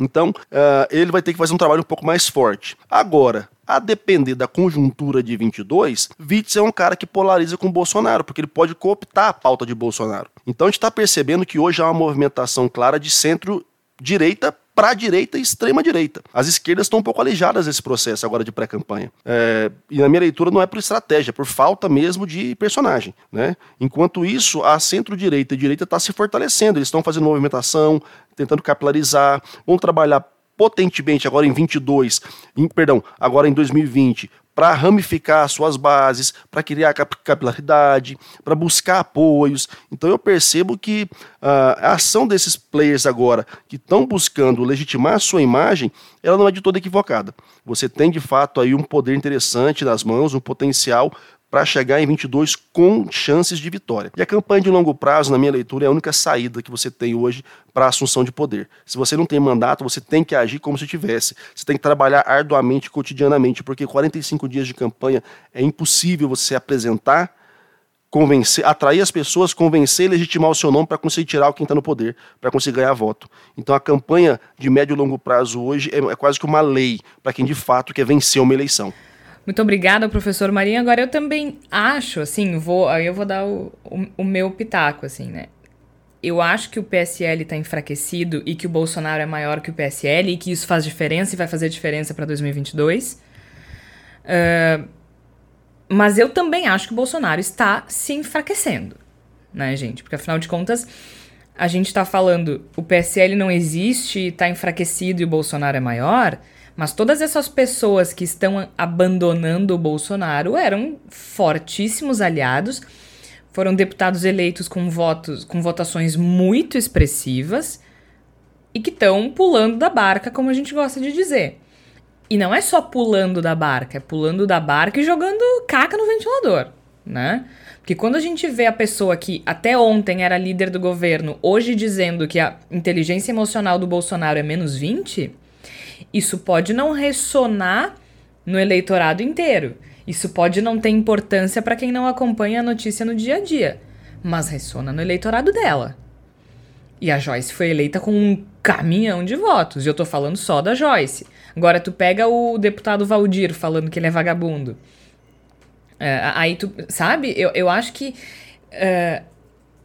Então, uh, ele vai ter que fazer um trabalho um pouco mais forte. Agora, a depender da conjuntura de 22, Witz é um cara que polariza com Bolsonaro, porque ele pode cooptar a pauta de Bolsonaro. Então a gente está percebendo que hoje há uma movimentação clara de centro-direita para a direita e extrema direita. As esquerdas estão um pouco aleijadas desse processo agora de pré-campanha. É, e na minha leitura não é por estratégia, é por falta mesmo de personagem. Né? Enquanto isso, a centro-direita e direita está se fortalecendo, eles estão fazendo movimentação, tentando capilarizar, vão trabalhar potentemente agora em 22, em, perdão, agora em 2020, para ramificar suas bases, para criar capilaridade, para buscar apoios. Então eu percebo que uh, a ação desses players agora que estão buscando legitimar a sua imagem, ela não é de toda equivocada. Você tem de fato aí um poder interessante nas mãos, um potencial para chegar em 22 com chances de vitória. E a campanha de longo prazo, na minha leitura, é a única saída que você tem hoje para a assunção de poder. Se você não tem mandato, você tem que agir como se tivesse. Você tem que trabalhar arduamente, cotidianamente, porque 45 dias de campanha é impossível você apresentar convencer, atrair as pessoas, convencer e legitimar o seu nome para conseguir tirar quem está no poder, para conseguir ganhar voto. Então a campanha de médio e longo prazo hoje é, é quase que uma lei para quem de fato quer vencer uma eleição. Muito obrigada, professor Marinho. Agora eu também acho, assim, vou, aí eu vou dar o, o, o meu pitaco, assim, né? eu acho que o PSL está enfraquecido e que o Bolsonaro é maior que o PSL e que isso faz diferença e vai fazer diferença para 2022. Uh, mas eu também acho que o Bolsonaro está se enfraquecendo, né, gente? Porque afinal de contas, a gente está falando o PSL não existe, está enfraquecido e o Bolsonaro é maior. Mas todas essas pessoas que estão abandonando o Bolsonaro eram fortíssimos aliados foram deputados eleitos com votos, com votações muito expressivas e que estão pulando da barca, como a gente gosta de dizer. E não é só pulando da barca, é pulando da barca e jogando caca no ventilador, né? Porque quando a gente vê a pessoa que até ontem era líder do governo, hoje dizendo que a inteligência emocional do Bolsonaro é menos 20, isso pode não ressonar no eleitorado inteiro. Isso pode não ter importância para quem não acompanha a notícia no dia a dia, mas ressona no eleitorado dela. E a Joyce foi eleita com um caminhão de votos, e eu tô falando só da Joyce. Agora tu pega o deputado Valdir falando que ele é vagabundo. Uh, aí tu, sabe, eu, eu acho que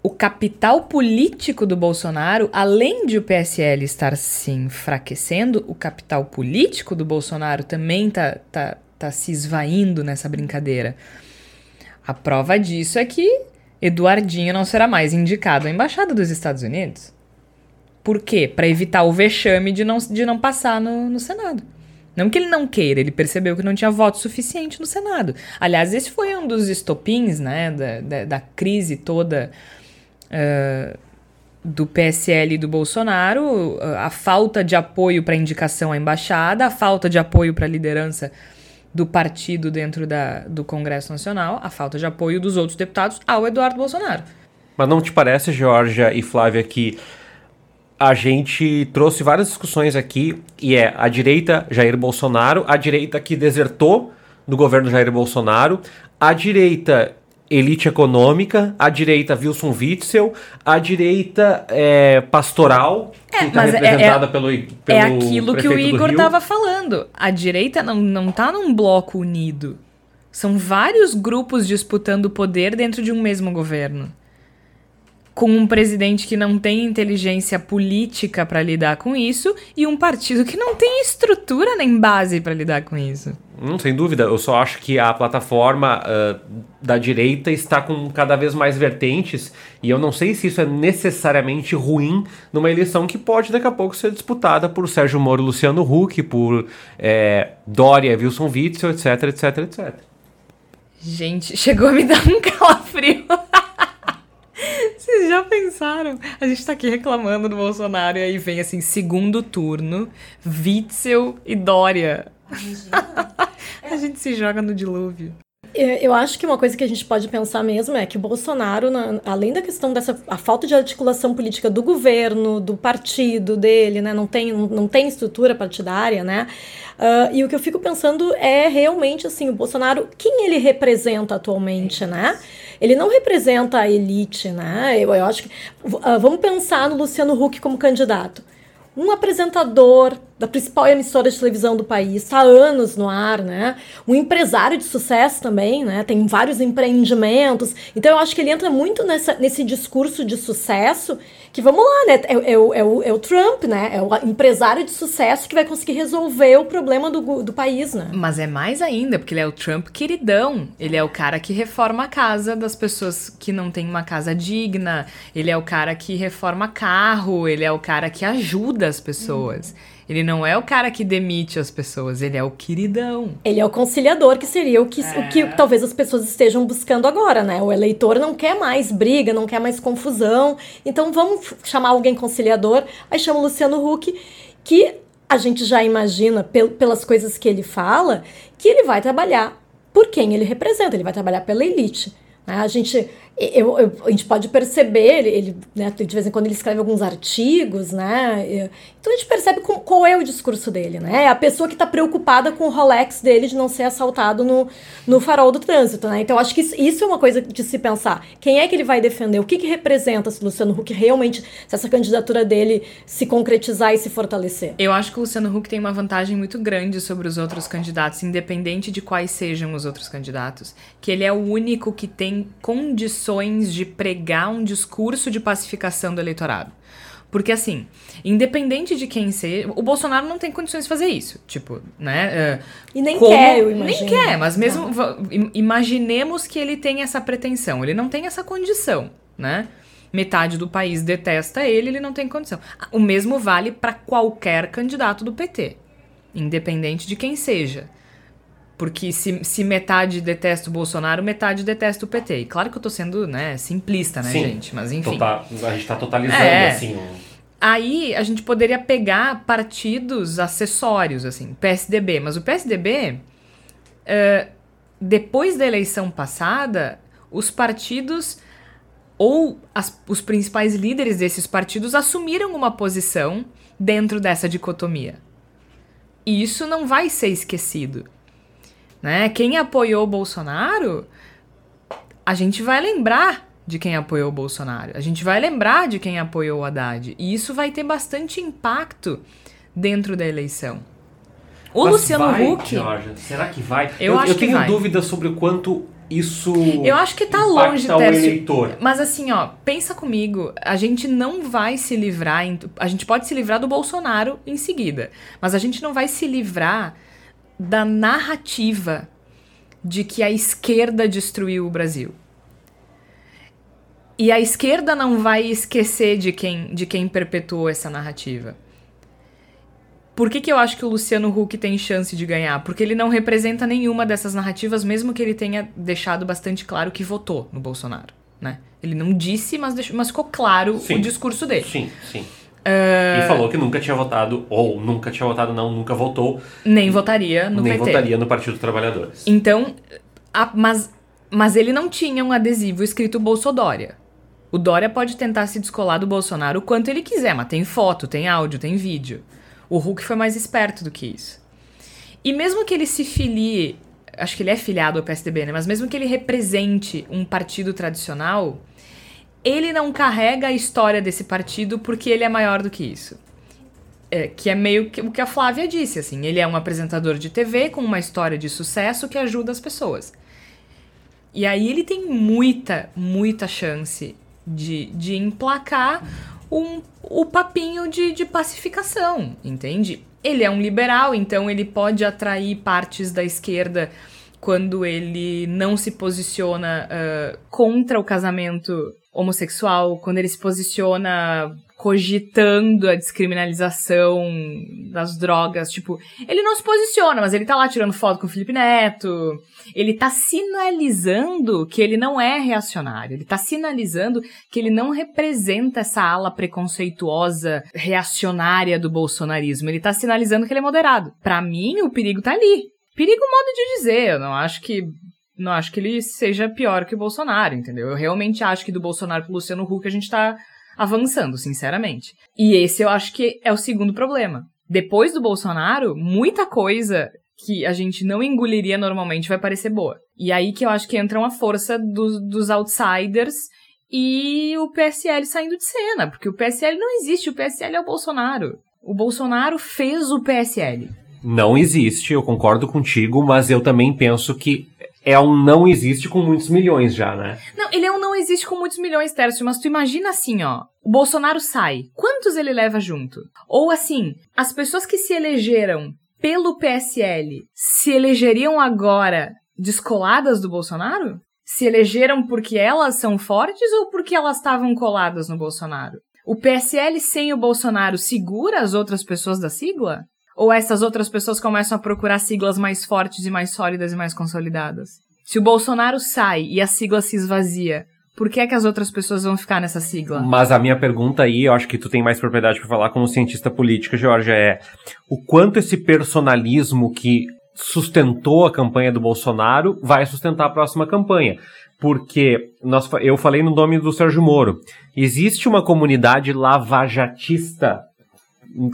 o capital político do Bolsonaro, além de o PSL estar se enfraquecendo, o capital político do Bolsonaro também tá, tá, tá se esvaindo nessa brincadeira. A prova disso é que Eduardinho não será mais indicado à embaixada dos Estados Unidos. Por quê? Para evitar o vexame de não, de não passar no, no Senado. Não que ele não queira, ele percebeu que não tinha voto suficiente no Senado. Aliás, esse foi um dos estopins, né, da, da, da crise toda uh, do PSL e do Bolsonaro, a falta de apoio para indicação à embaixada, a falta de apoio para a liderança do partido dentro da, do Congresso Nacional, a falta de apoio dos outros deputados ao Eduardo Bolsonaro. Mas não te parece, Georgia e Flávia, que a gente trouxe várias discussões aqui, e é a direita Jair Bolsonaro, a direita que desertou do governo Jair Bolsonaro, a direita elite econômica, a direita Wilson Witzel, a direita é, pastoral, é, que está é, representada é, pelo, pelo. É aquilo que o Igor estava falando. A direita não, não tá num bloco unido. São vários grupos disputando o poder dentro de um mesmo governo com um presidente que não tem inteligência política para lidar com isso e um partido que não tem estrutura nem base para lidar com isso. Hum, sem dúvida, eu só acho que a plataforma uh, da direita está com cada vez mais vertentes e eu não sei se isso é necessariamente ruim numa eleição que pode daqui a pouco ser disputada por Sérgio Moro, Luciano Huck, por é, Dória, Wilson Witzel, etc, etc, etc. Gente, chegou a me dar um calafrio. Vocês já pensaram? A gente tá aqui reclamando do Bolsonaro e aí vem assim, segundo turno, Witzel e Dória. a gente se joga no dilúvio. Eu acho que uma coisa que a gente pode pensar mesmo é que o Bolsonaro, além da questão dessa a falta de articulação política do governo, do partido dele, né, não tem, não tem estrutura partidária, né, uh, e o que eu fico pensando é realmente assim, o Bolsonaro, quem ele representa atualmente, né? Ele não representa a elite, né? Eu, eu acho que uh, vamos pensar no Luciano Huck como candidato um apresentador da principal emissora de televisão do país, está há anos no ar, né? Um empresário de sucesso também, né? Tem vários empreendimentos. Então eu acho que ele entra muito nessa, nesse discurso de sucesso que, vamos lá, né? É, é, é, o, é o Trump, né? É o empresário de sucesso que vai conseguir resolver o problema do, do país, né? Mas é mais ainda, porque ele é o Trump queridão. Ele é o cara que reforma a casa das pessoas que não têm uma casa digna. Ele é o cara que reforma carro. Ele é o cara que ajuda as pessoas. Hum. Ele não é o cara que demite as pessoas, ele é o queridão. Ele é o conciliador, que seria o que, é. o que talvez as pessoas estejam buscando agora, né? O eleitor não quer mais briga, não quer mais confusão. Então vamos chamar alguém conciliador. Aí chama o Luciano Huck, que a gente já imagina, pel pelas coisas que ele fala, que ele vai trabalhar por quem ele representa, ele vai trabalhar pela elite. Né? A gente eu, eu, a gente pode perceber, ele, ele né, de vez em quando ele escreve alguns artigos, né? Então a gente percebe com, qual é o discurso dele, né? É a pessoa que está preocupada com o Rolex dele de não ser assaltado no, no farol do trânsito, né? Então acho que isso, isso, é uma coisa de se pensar. Quem é que ele vai defender? O que, que representa se o Luciano Huck realmente, se essa candidatura dele se concretizar e se fortalecer? Eu acho que o Luciano Huck tem uma vantagem muito grande sobre os outros candidatos, independente de quais sejam os outros candidatos, que ele é o único que tem tem condições de pregar um discurso de pacificação do eleitorado. Porque, assim, independente de quem seja, o Bolsonaro não tem condições de fazer isso. Tipo, né? Uh, e nem como, quer, eu imagino. Nem quer, mas mesmo. Imaginemos que ele tem essa pretensão. Ele não tem essa condição, né? Metade do país detesta ele, ele não tem condição. O mesmo vale para qualquer candidato do PT, independente de quem seja. Porque se, se metade detesta o Bolsonaro, metade detesta o PT. E claro que eu tô sendo, né, simplista, né, Sim, gente? Mas enfim. Tota, a gente tá totalizando, é, assim. Aí a gente poderia pegar partidos acessórios, assim, PSDB. Mas o PSDB, uh, eh, depois da eleição passada, os partidos ou as, os principais líderes desses partidos assumiram uma posição dentro dessa dicotomia. E isso não vai ser esquecido. Né? Quem apoiou o Bolsonaro, a gente vai lembrar de quem apoiou o Bolsonaro. A gente vai lembrar de quem apoiou o Haddad. E isso vai ter bastante impacto dentro da eleição. O Mas Luciano vai, Huck. Georgia, será que vai? Eu, eu, acho eu tenho vai. dúvidas sobre o quanto isso. Eu acho que tá longe, Tércio. Mas assim, ó, pensa comigo. A gente não vai se livrar. A gente pode se livrar do Bolsonaro em seguida. Mas a gente não vai se livrar da narrativa de que a esquerda destruiu o Brasil. E a esquerda não vai esquecer de quem, de quem perpetuou essa narrativa. Por que, que eu acho que o Luciano Huck tem chance de ganhar? Porque ele não representa nenhuma dessas narrativas, mesmo que ele tenha deixado bastante claro que votou no Bolsonaro. Né? Ele não disse, mas, deixou, mas ficou claro sim. o discurso dele. Sim, sim. Uh... E falou que nunca tinha votado, ou nunca tinha votado, não, nunca votou. Nem votaria no nem PT. Nem votaria no Partido dos Trabalhadores. Então, a, mas, mas ele não tinha um adesivo escrito Bolsodória. O Dória pode tentar se descolar do Bolsonaro o quanto ele quiser, mas tem foto, tem áudio, tem vídeo. O Hulk foi mais esperto do que isso. E mesmo que ele se filie, acho que ele é filiado ao PSDB, né? Mas mesmo que ele represente um partido tradicional, ele não carrega a história desse partido porque ele é maior do que isso. É, que é meio que o que a Flávia disse, assim. Ele é um apresentador de TV com uma história de sucesso que ajuda as pessoas. E aí ele tem muita, muita chance de, de emplacar um, o papinho de, de pacificação, entende? Ele é um liberal, então ele pode atrair partes da esquerda quando ele não se posiciona uh, contra o casamento homossexual, quando ele se posiciona cogitando a descriminalização das drogas, tipo, ele não se posiciona, mas ele tá lá tirando foto com o Felipe Neto. Ele tá sinalizando que ele não é reacionário, ele tá sinalizando que ele não representa essa ala preconceituosa reacionária do bolsonarismo. Ele tá sinalizando que ele é moderado. Para mim, o perigo tá ali. Perigo modo de dizer, eu não acho que não acho que ele seja pior que o Bolsonaro, entendeu? Eu realmente acho que do Bolsonaro pro Luciano Huck a gente tá avançando, sinceramente. E esse eu acho que é o segundo problema. Depois do Bolsonaro, muita coisa que a gente não engoliria normalmente vai parecer boa. E aí que eu acho que entra uma força do, dos outsiders e o PSL saindo de cena, porque o PSL não existe, o PSL é o Bolsonaro. O Bolsonaro fez o PSL. Não existe, eu concordo contigo, mas eu também penso que é um não existe com muitos milhões já, né? Não, ele é um não existe com muitos milhões, Tércio, mas tu imagina assim, ó. O Bolsonaro sai. Quantos ele leva junto? Ou assim, as pessoas que se elegeram pelo PSL se elegeriam agora descoladas do Bolsonaro? Se elegeram porque elas são fortes ou porque elas estavam coladas no Bolsonaro? O PSL sem o Bolsonaro segura as outras pessoas da sigla? Ou essas outras pessoas começam a procurar siglas mais fortes e mais sólidas e mais consolidadas? Se o Bolsonaro sai e a sigla se esvazia, por que é que as outras pessoas vão ficar nessa sigla? Mas a minha pergunta aí, eu acho que tu tem mais propriedade para falar como cientista política, Georgia, é o quanto esse personalismo que sustentou a campanha do Bolsonaro vai sustentar a próxima campanha. Porque nós, eu falei no nome do Sérgio Moro. Existe uma comunidade lavajatista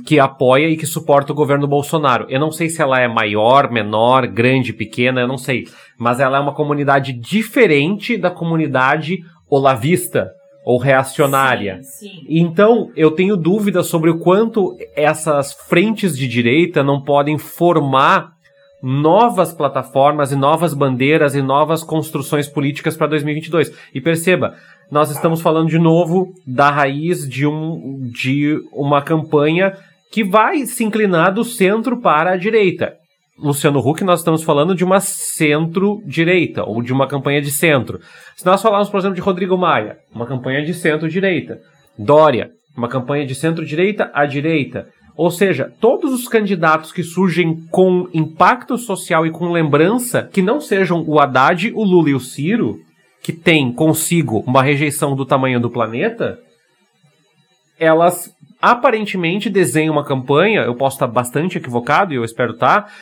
que apoia e que suporta o governo Bolsonaro. Eu não sei se ela é maior, menor, grande, pequena, eu não sei. Mas ela é uma comunidade diferente da comunidade olavista ou reacionária. Sim, sim. Então, eu tenho dúvidas sobre o quanto essas frentes de direita não podem formar novas plataformas e novas bandeiras e novas construções políticas para 2022. E perceba, nós estamos falando de novo da raiz de, um, de uma campanha que vai se inclinar do centro para a direita. Luciano Huck, nós estamos falando de uma centro-direita, ou de uma campanha de centro. Se nós falarmos, por exemplo, de Rodrigo Maia, uma campanha de centro-direita. Dória, uma campanha de centro-direita à direita. Ou seja, todos os candidatos que surgem com impacto social e com lembrança, que não sejam o Haddad, o Lula e o Ciro, que tem consigo uma rejeição do tamanho do planeta, elas aparentemente desenham uma campanha, eu posso estar bastante equivocado e eu espero estar,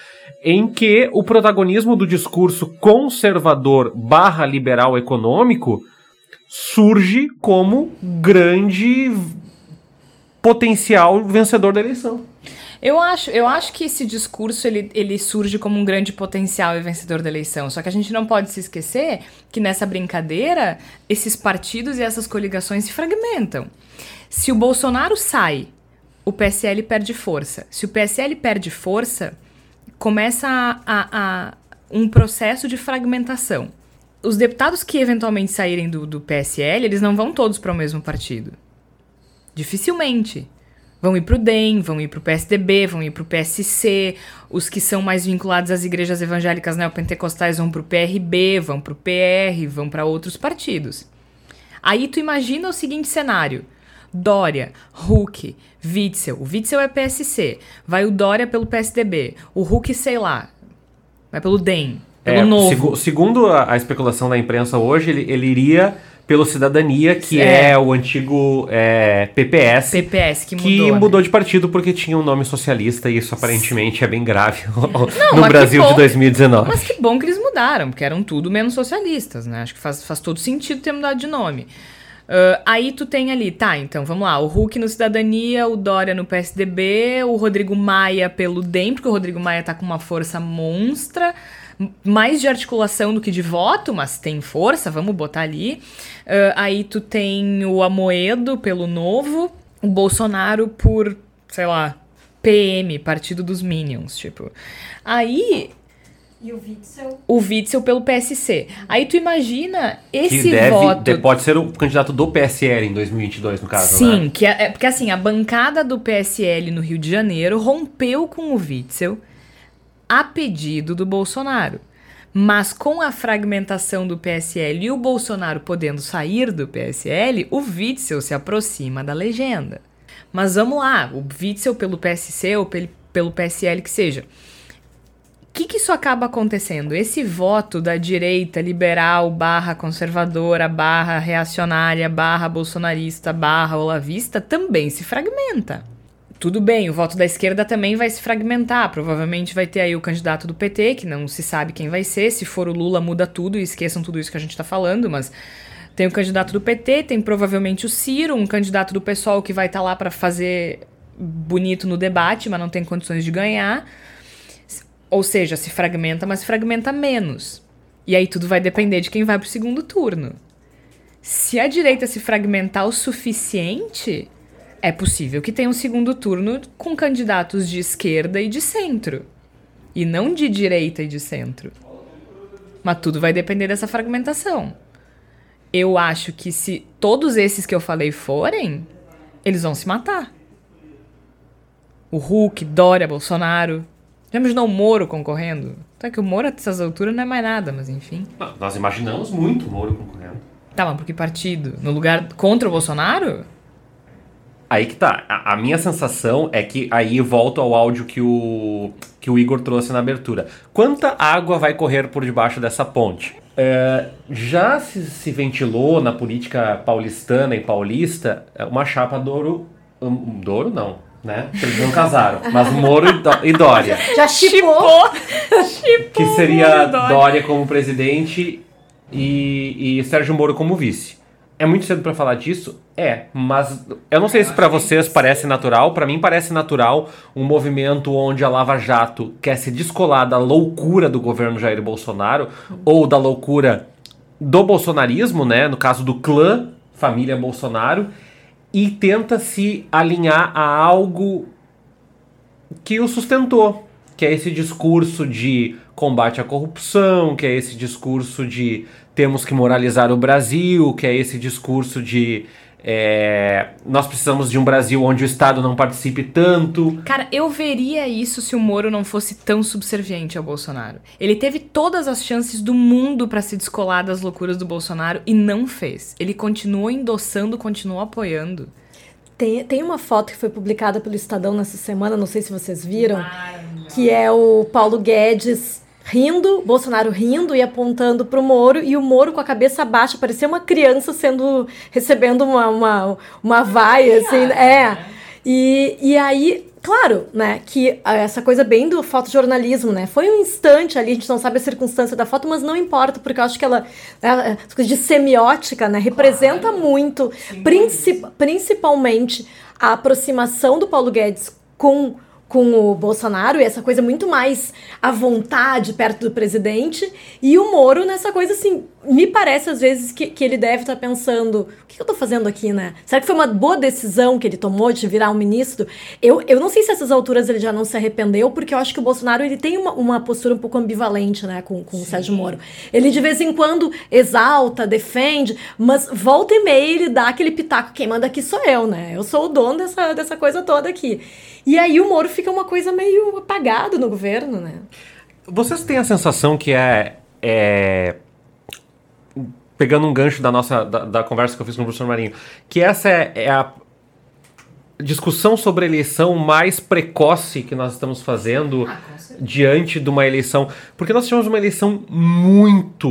em que o protagonismo do discurso conservador barra liberal econômico surge como grande potencial vencedor da eleição. Eu acho, eu acho que esse discurso ele, ele surge como um grande potencial e vencedor da eleição. Só que a gente não pode se esquecer que nessa brincadeira, esses partidos e essas coligações se fragmentam. Se o Bolsonaro sai, o PSL perde força. Se o PSL perde força, começa a, a, a um processo de fragmentação. Os deputados que eventualmente saírem do, do PSL, eles não vão todos para o mesmo partido. Dificilmente. Vão ir para o DEM, vão ir para o PSDB, vão ir para o PSC. Os que são mais vinculados às igrejas evangélicas neopentecostais vão para o PRB, vão para o PR, vão para outros partidos. Aí tu imagina o seguinte cenário. Dória, Huck, Witzel. O Witzel é PSC. Vai o Dória pelo PSDB. O Huck, sei lá, vai pelo DEM. Pelo É, novo. segu- segundo a, a especulação da imprensa hoje, ele, ele iria pelo Cidadania, que é, É. o antigo é, PPS, PPS que que mudou. né? mudou de partido porque tinha um nome socialista e isso aparentemente é bem grave Não, no Brasil de bom. 2019. Mas que bom que eles mudaram, porque eram tudo menos socialistas, né? Acho que faz, faz todo sentido ter mudado de nome. Ah, aí tu tem ali, tá, então vamos lá, o Hulk no Cidadania, o Dória no PSDB, o Rodrigo Maia pelo DEM, porque o Rodrigo Maia tá com uma força monstra, mais de articulação do que de voto, mas tem força, vamos botar ali. Ah, aí tu tem o Amoedo pelo Novo, o Bolsonaro por, sei lá, PM, Partido dos Minions, tipo. Aí E o Witzel? o Witzel pelo PSC. Aí tu imagina Que esse deve, voto. de- pode ser o candidato do PSL em 2022, no caso, Sim, né? que é, é- porque assim, a bancada do PSL no Rio de Janeiro rompeu com o Witzel a pedido do Bolsonaro. Mas com a fragmentação do PSL e o Bolsonaro podendo sair do PSL, o Witzel se aproxima da legenda. Mas vamos lá, o Witzel pelo PSC ou pel- pelo PSL que seja. O que, que isso acaba acontecendo? Esse voto da direita liberal barra conservadora barra reacionária barra bolsonarista barra olavista também se fragmenta. Tudo bem, o voto da esquerda também vai se fragmentar. Provavelmente vai ter aí o candidato do PT, que não se sabe quem vai ser. Se for o Lula, muda tudo e esqueçam tudo isso que a gente tá falando, mas tem o candidato do PT, tem provavelmente o Ciro, um candidato do pessoal que vai estar lá para fazer bonito no debate, mas não tem condições de ganhar. Ou seja, se fragmenta, mas se fragmenta menos. E aí tudo vai depender de quem vai pro segundo turno. Se a direita se fragmentar o suficiente, é possível que tenha um segundo turno com candidatos de esquerda e de centro. E não de direita e de centro. Mas tudo vai depender dessa fragmentação. Eu acho que se todos esses que eu falei forem, eles vão se matar. O Hulk, Dória, Bolsonaro. Já imaginou o Moro concorrendo? Tá que o Moro a essas alturas não é mais nada, mas enfim. Não, Nós imaginamos muito o Moro concorrendo. Tá, mas por que partido? No lugar contra o Bolsonaro? Aí que tá. A, a minha sensação é que aí volto ao áudio que o, que o Igor trouxe na abertura. Quanta água vai correr por debaixo dessa ponte? É, já se, se ventilou na política paulistana e paulista é, uma chapa Douro. Um, Douro não, né? Eles não casaram. Mas Moro e, Dó- e Dória. Já chipou. Que seria Dória. Dória como presidente e, e Sérgio Moro como vice. É muito cedo pra falar disso? É, mas eu não sei se pra vocês parece natural. Pra mim parece natural um movimento onde a Lava Jato quer se descolar da loucura do governo Jair Bolsonaro ou da loucura do bolsonarismo, né? No caso do clã família Bolsonaro e tenta se alinhar a algo que o sustentou, que é esse discurso de combate à corrupção, que é esse discurso de temos que moralizar o Brasil, que é esse discurso de é, nós precisamos de um Brasil onde o Estado não participe tanto. Cara, eu veria isso se o Moro não fosse tão subserviente ao Bolsonaro. Ele teve todas as chances do mundo para se descolar das loucuras do Bolsonaro e não fez. Ele continuou endossando, continuou apoiando. Tem, tem uma foto que foi publicada pelo Estadão nessa semana, não sei se vocês viram, que é o Paulo Guedes rindo, Bolsonaro rindo e apontando para o Moro, e o Moro com a cabeça baixa, parecia uma criança sendo recebendo uma, uma, uma vaia, assim, é. E, e aí, claro, né, que essa coisa bem do fotojornalismo, né, foi um instante ali, a gente não sabe a circunstância da foto, mas não importa, porque eu acho que ela, ela de semiótica, né, representa claro. muito, princip, principalmente a aproximação do Paulo Guedes com com o Bolsonaro e essa coisa muito mais à vontade perto do presidente e o Moro nessa coisa assim me parece às vezes que, que ele deve estar tá pensando: o que, que eu estou fazendo aqui, né? Será que foi uma boa decisão que ele tomou de virar um ministro? Eu, eu não sei se essas alturas ele já não se arrependeu, porque eu acho que o Bolsonaro ele tem uma, uma postura um pouco ambivalente, né, com, com o Sérgio Moro. Ele de vez em quando exalta, defende, mas volta e meia ele dá aquele pitaco: quem manda aqui sou eu, né? Eu sou o dono dessa, dessa coisa toda aqui. E aí o Moro fica uma coisa meio apagado no governo, né? Vocês têm a sensação que é. é pegando um gancho da nossa da, da, conversa que eu fiz com o professor Marinho, que essa é, é a discussão sobre a eleição mais precoce que nós estamos fazendo ah, diante de uma eleição. Porque nós tivemos uma eleição muito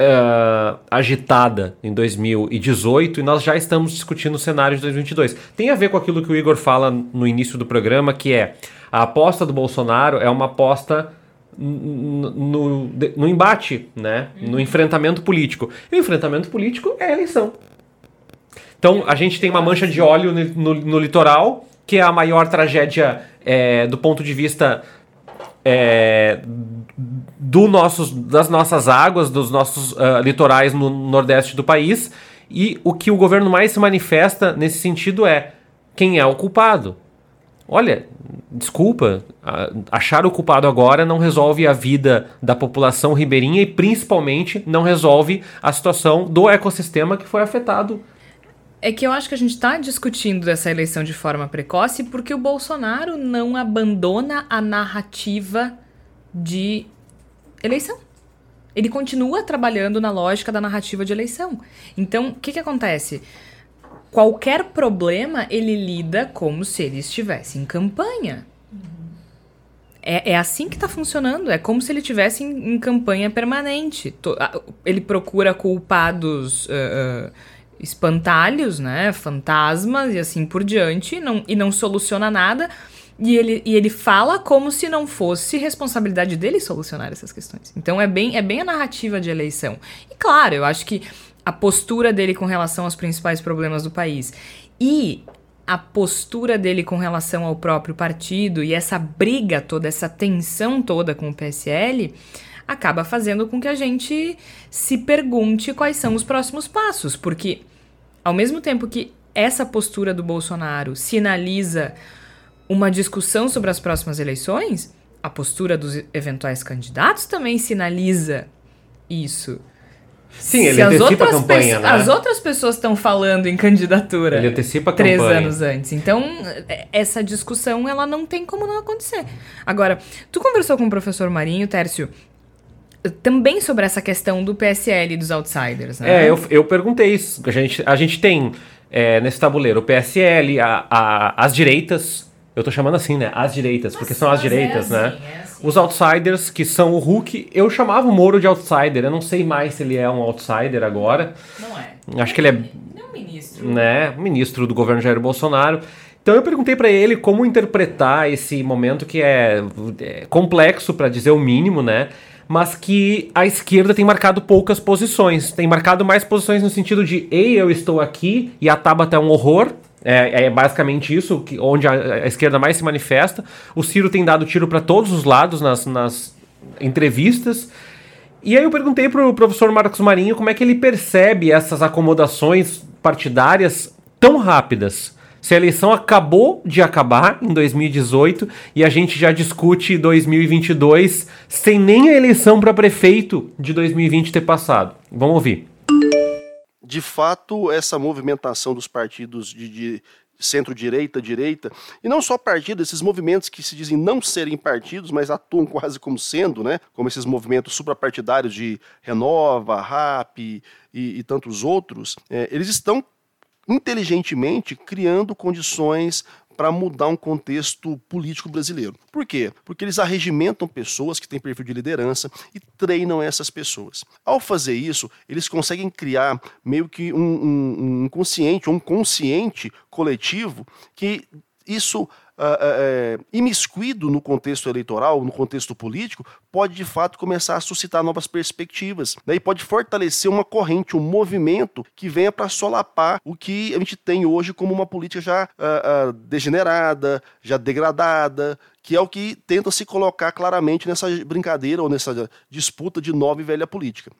uh, agitada em 2018 e nós já estamos discutindo o cenário de 2022. Tem a ver com aquilo que o Igor fala no início do programa, que é a aposta do Bolsonaro é uma aposta no, no embate, né? no enfrentamento político. E o enfrentamento político é a eleição. Então a gente tem uma mancha de óleo no, no, no litoral, que é a maior tragédia é, do ponto de vista é, do nossos, das nossas águas, dos nossos uh, litorais no nordeste do país. E o que o governo mais se manifesta nesse sentido é quem é o culpado. Olha, desculpa, achar o culpado agora não resolve a vida da população ribeirinha e principalmente não resolve a situação do ecossistema que foi afetado é que eu acho que a gente está discutindo essa eleição de forma precoce porque o Bolsonaro não abandona a narrativa de eleição. Ele continua trabalhando na lógica da narrativa de eleição. Então, o que, que acontece? Qualquer problema ele lida como se ele estivesse em campanha. É, é assim que está funcionando. É como se ele estivesse em, em, campanha permanente. Ele procura culpados. Uh, uh, espantalhos, né? Fantasmas e assim por diante, não, e não soluciona nada. E ele, e ele fala como se não fosse responsabilidade dele solucionar essas questões. Então é bem, é bem a narrativa de eleição. E claro, eu acho que a postura dele com relação aos principais problemas do país e a postura dele com relação ao próprio partido e essa briga toda, essa tensão toda com o PSL acaba fazendo com que a gente se pergunte quais são os próximos passos, porque ao mesmo tempo que essa postura do Bolsonaro sinaliza uma discussão sobre as próximas eleições, a postura dos eventuais candidatos também sinaliza isso. Sim, ele Se antecipa a campanha, né? As outras pessoas estão falando em candidatura. Ele antecipa a três campanha. anos antes. Então, é, essa discussão, ela não tem como não acontecer. Agora, tu conversou com o professor Marinho, Tércio, também sobre essa questão do PSL e dos outsiders, né? É, eu, eu perguntei isso. A gente, a gente tem é, nesse tabuleiro o PSL, a, a, as direitas, eu tô chamando assim, né? As direitas, porque são as direitas, é assim, né? É. Os outsiders, que são o Hulk. Eu chamava o Moro de outsider. Eu não sei mais se ele é um outsider agora. Não é. Acho que ele é. Não é ministro. Né? Ministro do governo Jair Bolsonaro. Então eu perguntei para ele como interpretar esse momento que é, é complexo, para dizer o mínimo, né? mas que a esquerda tem marcado poucas posições. Tem marcado mais posições no sentido de, ei, eu estou aqui e a Tabata é um horror. É, é basicamente isso, que, onde a, a, esquerda mais se manifesta. O Ciro tem dado tiro para todos os lados nas, nas entrevistas. E aí eu perguntei para o professor Marcos Marinho como é que ele percebe essas acomodações partidárias tão rápidas. Se a eleição acabou de acabar em 2018 e a gente já discute 2022 sem nem a eleição para prefeito de 2020 ter passado. Vamos ouvir. De fato, essa movimentação dos partidos de, de centro-direita, direita, e não só partidos, esses movimentos que se dizem não serem partidos, mas atuam quase como sendo, né? Como esses movimentos suprapartidários de Renova, RAP e, e tantos outros, é, eles estão inteligentemente criando condições para mudar um contexto político brasileiro. Por quê? Porque eles arregimentam pessoas que têm perfil de liderança e treinam essas pessoas. Ao fazer isso, eles conseguem criar meio que um, um, um um consciente coletivo que isso uh, imiscuído no contexto eleitoral, no contexto político, pode de fato começar a suscitar novas perspectivas. Né? E pode fortalecer uma corrente, um movimento que venha para solapar o que a gente tem hoje como uma política já uh, uh, degenerada, já degradada, que é o que tenta se colocar claramente nessa brincadeira ou nessa disputa de nova e velha política.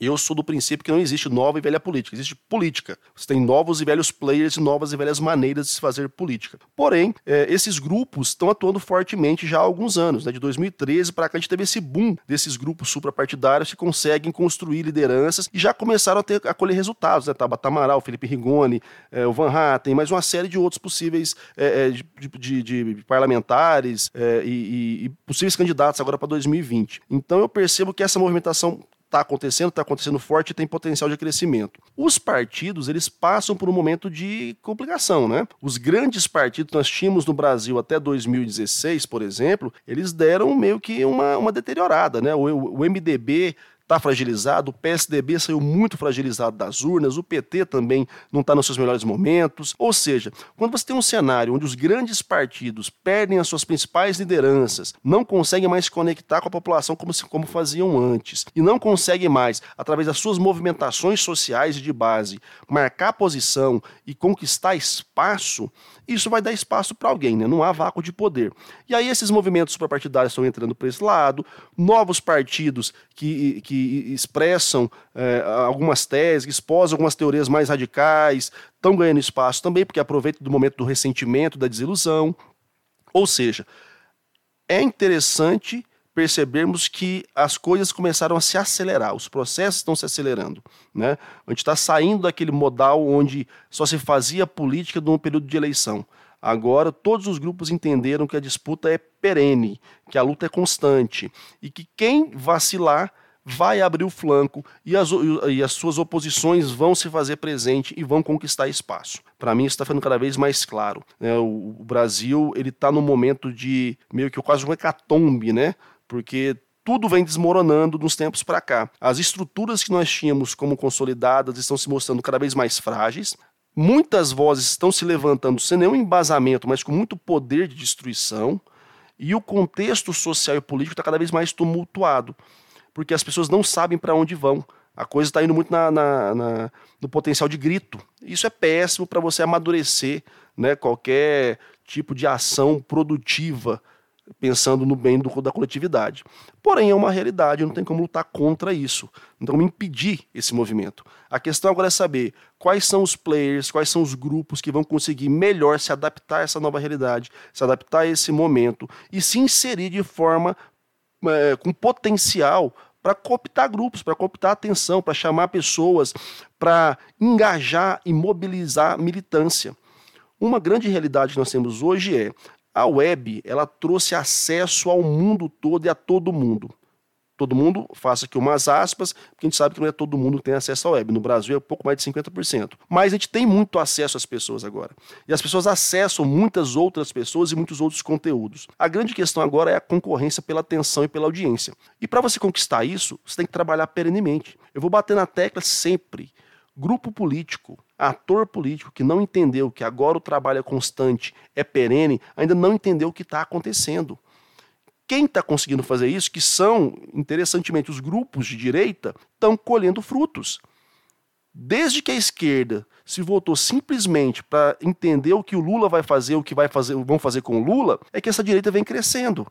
Eu sou do princípio que não existe nova e velha política, existe política. Você tem novos e velhos players e novas e velhas maneiras de se fazer política. Porém, é, esses grupos estão atuando fortemente já há alguns anos. Né? De 2013 para cá, a gente teve esse boom desses grupos suprapartidários que conseguem construir lideranças e já começaram a, ter, a colher resultados. Né? Tabata Amaral, Felipe Rigoni, é, o Van Hatten, mais uma série de outros possíveis é, é de, de, de, parlamentares é, e, e, e possíveis candidatos agora para 2020. Então eu percebo que essa movimentação está acontecendo, está acontecendo forte e tem potencial de crescimento. Os partidos, eles passam por um momento de complicação, né? Os grandes partidos que nós tínhamos no Brasil até 2016, por exemplo, eles deram meio que uma, uma deteriorada, né? O, o MDB está fragilizado, o PSDB saiu muito fragilizado das urnas, o PT também não está nos seus melhores momentos. Ou seja, quando você tem um cenário onde os grandes partidos perdem as suas principais lideranças, não conseguem mais se conectar com a população como, se, como faziam antes, e não conseguem mais, através das suas movimentações sociais e de base, marcar posição e conquistar espaço, isso vai dar espaço para alguém, né? não há vácuo de poder. E aí esses movimentos suprapartidários estão entrando para esse lado, novos partidos que, que expressam é, algumas teses, que algumas teorias mais radicais, estão ganhando espaço também, porque aproveitam do momento do ressentimento, da desilusão. Ou seja, é interessante percebermos que as coisas começaram a se acelerar, os processos estão se acelerando. Né? A gente está saindo daquele modal onde só se fazia política num período de eleição. Agora, todos os grupos entenderam que a disputa é perene, que a luta é constante e que quem vacilar vai abrir o flanco e as, e as suas oposições vão se fazer presente e vão conquistar espaço. Para mim, isso está ficando cada vez mais claro. Né? O, o Brasil ele está num momento de meio que quase um hecatombe, né? porque tudo vem desmoronando nos tempos para cá. As estruturas que nós tínhamos como consolidadas estão se mostrando cada vez mais frágeis. Muitas vozes estão se levantando sem nenhum embasamento, mas com muito poder de destruição. E o contexto social e político está cada vez mais tumultuado, porque as pessoas não sabem para onde vão. A coisa está indo muito na, na, na, no potencial de grito. Isso é péssimo para você amadurecer né, qualquer tipo de ação produtiva pensando no bem do, da coletividade. Porém, é uma realidade, não tem como lutar contra isso, como impedir esse movimento. A questão agora é saber quais são os players, quais são os grupos que vão conseguir melhor se adaptar a essa nova realidade, se adaptar a esse momento e se inserir de forma é, com potencial para cooptar grupos, para cooptar atenção, para chamar pessoas, para engajar e mobilizar militância. Uma grande realidade que nós temos hoje é a web, ela trouxe acesso ao mundo todo e a todo mundo. Todo mundo, faça aqui umas aspas, porque a gente sabe que não é todo mundo que tem acesso à web. No Brasil é pouco mais de 50%. Mas a gente tem muito acesso às pessoas agora. E as pessoas acessam muitas outras pessoas e muitos outros conteúdos. A grande questão agora é a concorrência pela atenção e pela audiência. E para você conquistar isso, você tem que trabalhar perenemente. Eu vou bater na tecla sempre. Grupo político, ator político que não entendeu que agora o trabalho é constante, é perene, ainda não entendeu o que está acontecendo. Quem está conseguindo fazer isso, que são, interessantemente, os grupos de direita, estão colhendo frutos. Desde que a esquerda se votou simplesmente para entender o que o Lula vai fazer, o que vai fazer, vão fazer com o Lula, é que essa direita vem crescendo.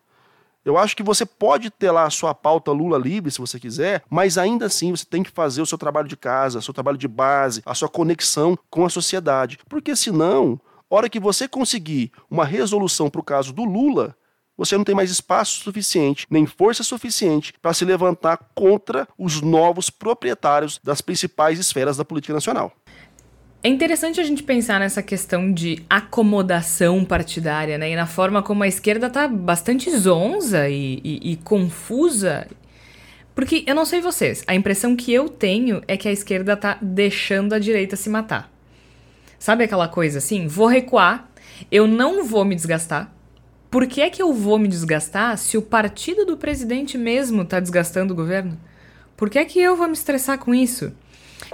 Eu acho que você pode ter lá a sua pauta Lula livre, se você quiser, mas ainda assim você tem que fazer o seu trabalho de casa, o seu trabalho de base, a sua conexão com a sociedade. Porque senão hora que você conseguir uma resolução para o caso do Lula, você não tem mais espaço suficiente, nem força suficiente para se levantar contra os novos proprietários das principais esferas da política nacional. É interessante a gente pensar nessa questão de acomodação partidária, né? E na forma como a esquerda está bastante zonza e, e, e, confusa. Porque eu não sei vocês, a impressão que eu tenho é que a esquerda está deixando a direita se matar. Sabe aquela coisa assim? Vou recuar, eu não vou me desgastar. Por que é que eu vou me desgastar se o partido do presidente mesmo está desgastando o governo? Por que é que eu vou me estressar com isso?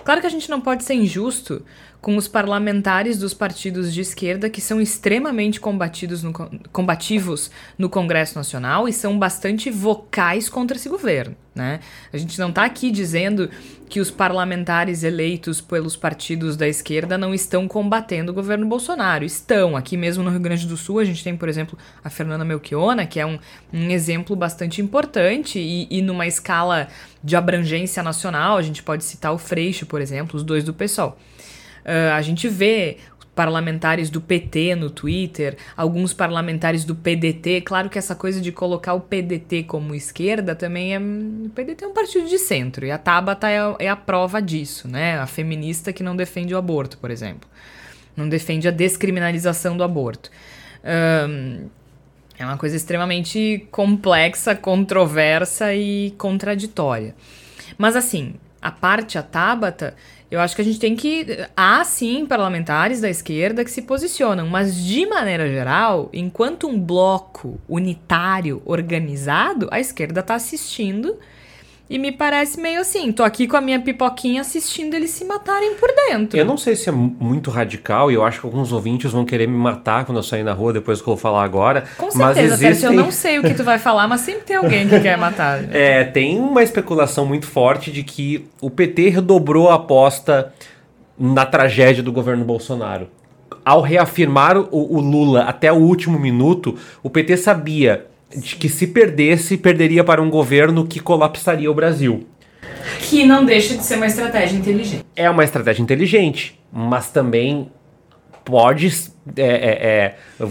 Claro que a gente não pode ser injusto com os parlamentares dos partidos de esquerda que são extremamente combatidos no, combativos no Congresso Nacional e são bastante vocais contra esse governo. Né? A gente não está aqui dizendo que os parlamentares eleitos pelos partidos da esquerda não estão combatendo o governo Bolsonaro. Estão. Aqui mesmo no Rio Grande do Sul, a gente tem, por exemplo, a Fernanda Melchiona, que é um, um exemplo bastante importante e, e numa escala de abrangência nacional, a gente pode citar o Freixo, por exemplo, os dois do PSOL. Uh, a gente vê parlamentares do PT no Twitter, alguns parlamentares do PDT. Claro que essa coisa de colocar o PDT como esquerda também é. O PDT é um partido de centro e a Tabata é, é a prova disso, né? A feminista que não defende o aborto, por exemplo. Não defende a descriminalização do aborto. Um, é uma coisa extremamente complexa, controversa e contraditória. Mas assim, a parte a Tabata, eu acho que a gente tem que. Há sim parlamentares da esquerda que se posicionam, mas de maneira geral, enquanto um bloco unitário, organizado, a esquerda está assistindo e me parece meio assim, tô aqui com a minha pipoquinha assistindo eles se matarem por dentro. Eu não sei se é muito radical, e eu acho que alguns ouvintes vão querer me matar quando eu sair na rua depois que eu vou falar agora. Com certeza, mas existem... eu não sei o que tu vai falar, mas sempre tem alguém que quer matar. É, tem uma especulação muito forte de que o PT redobrou a aposta na tragédia do governo Bolsonaro. Ao reafirmar o, o Lula até o último minuto, o PT sabia de que se perdesse, perderia para um governo que colapsaria o Brasil. Que não deixa de ser uma estratégia inteligente. É uma estratégia inteligente, mas também pode. É, é, é,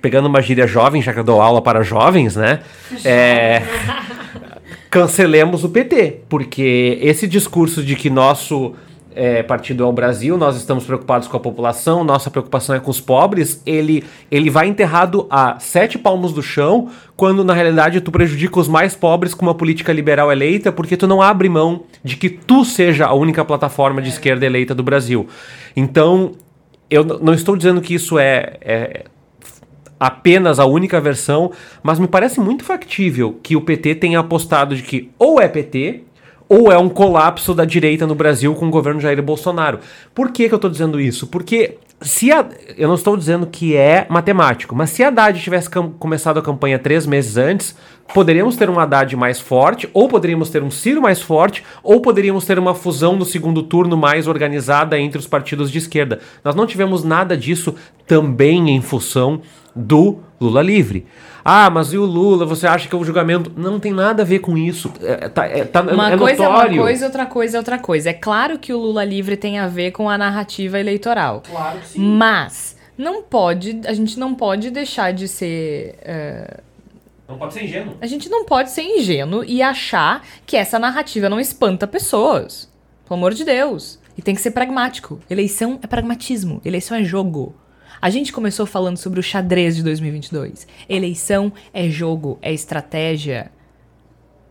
pegando uma gíria jovem, já que eu dou aula para jovens, né? É, cancelemos o PT, porque esse discurso de que nosso é, partido é o Brasil, nós estamos preocupados com a população, nossa preocupação é com os pobres, ele, ele vai enterrado a sete palmos do chão, quando na realidade tu prejudica os mais pobres com uma política liberal eleita, porque tu não abre mão de que tu seja a única plataforma de esquerda eleita do Brasil. Então, eu não estou dizendo que isso é, é apenas a única versão, mas me parece muito factível que o PT tenha apostado de que ou é PT ou é um colapso da direita no Brasil com o governo Jair Bolsonaro. Por que, que eu estou dizendo isso? Porque se a, eu não estou dizendo que é matemático, mas se a Haddad tivesse começado a campanha três meses antes, poderíamos ter um Haddad mais forte, ou poderíamos ter um Ciro mais forte, ou poderíamos ter uma fusão no segundo turno mais organizada entre os partidos de esquerda. Nós não tivemos nada disso também em função do Lula livre. Ah, mas e o Lula? Você acha que o julgamento não tem nada a ver com isso? É, tá, é, tá, uma é coisa notório. é uma coisa, outra coisa é outra coisa. É claro que o Lula livre tem a ver com a narrativa eleitoral. Claro que sim. Mas não pode, a gente não pode deixar de ser. Uh, não pode ser ingênuo. A gente não pode ser ingênuo e achar que essa narrativa não espanta pessoas. Pelo amor de Deus. E tem que ser pragmático. Eleição é pragmatismo. Eleição é jogo. A gente começou falando sobre o xadrez de 2022. Eleição é jogo, é estratégia.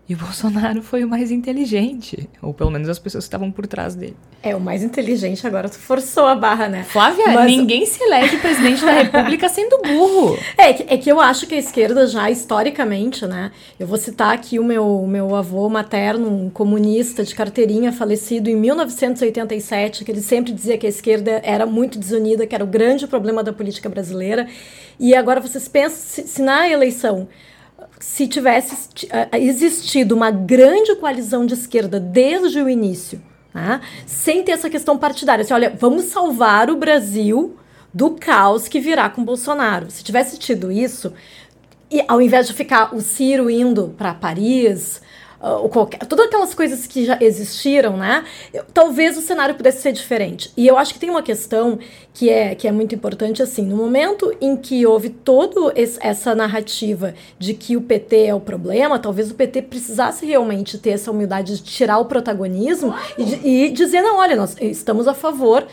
E o Bolsonaro foi o mais inteligente. Ou pelo menos as pessoas que estavam por trás dele. É, o mais inteligente agora tu forçou a barra, né? Flávia, Mas... ninguém se elege presidente da república sendo burro. É que, é que eu acho que a esquerda já, historicamente, né? Eu vou citar aqui o meu, meu avô materno, um comunista de carteirinha, falecido em 1987, que ele sempre dizia que a esquerda era muito desunida, que era o grande problema da política brasileira. E agora vocês pensam, se, se na eleição se tivesse existido uma grande coalizão de esquerda desde o início, né, sem ter essa questão partidária, assim, olha, vamos salvar o Brasil do caos que virá com Bolsonaro. Se tivesse tido isso, e ao invés de ficar o Ciro indo para Paris, uh, qualquer, todas aquelas coisas que já existiram, né? Eu, talvez o cenário pudesse ser diferente. E eu acho que tem uma questão que é, que é muito importante, assim, no momento em que houve toda essa narrativa de que o PT é o problema, talvez o PT precisasse realmente ter essa humildade de tirar o protagonismo e, e dizer, não, olha, nós estamos a favor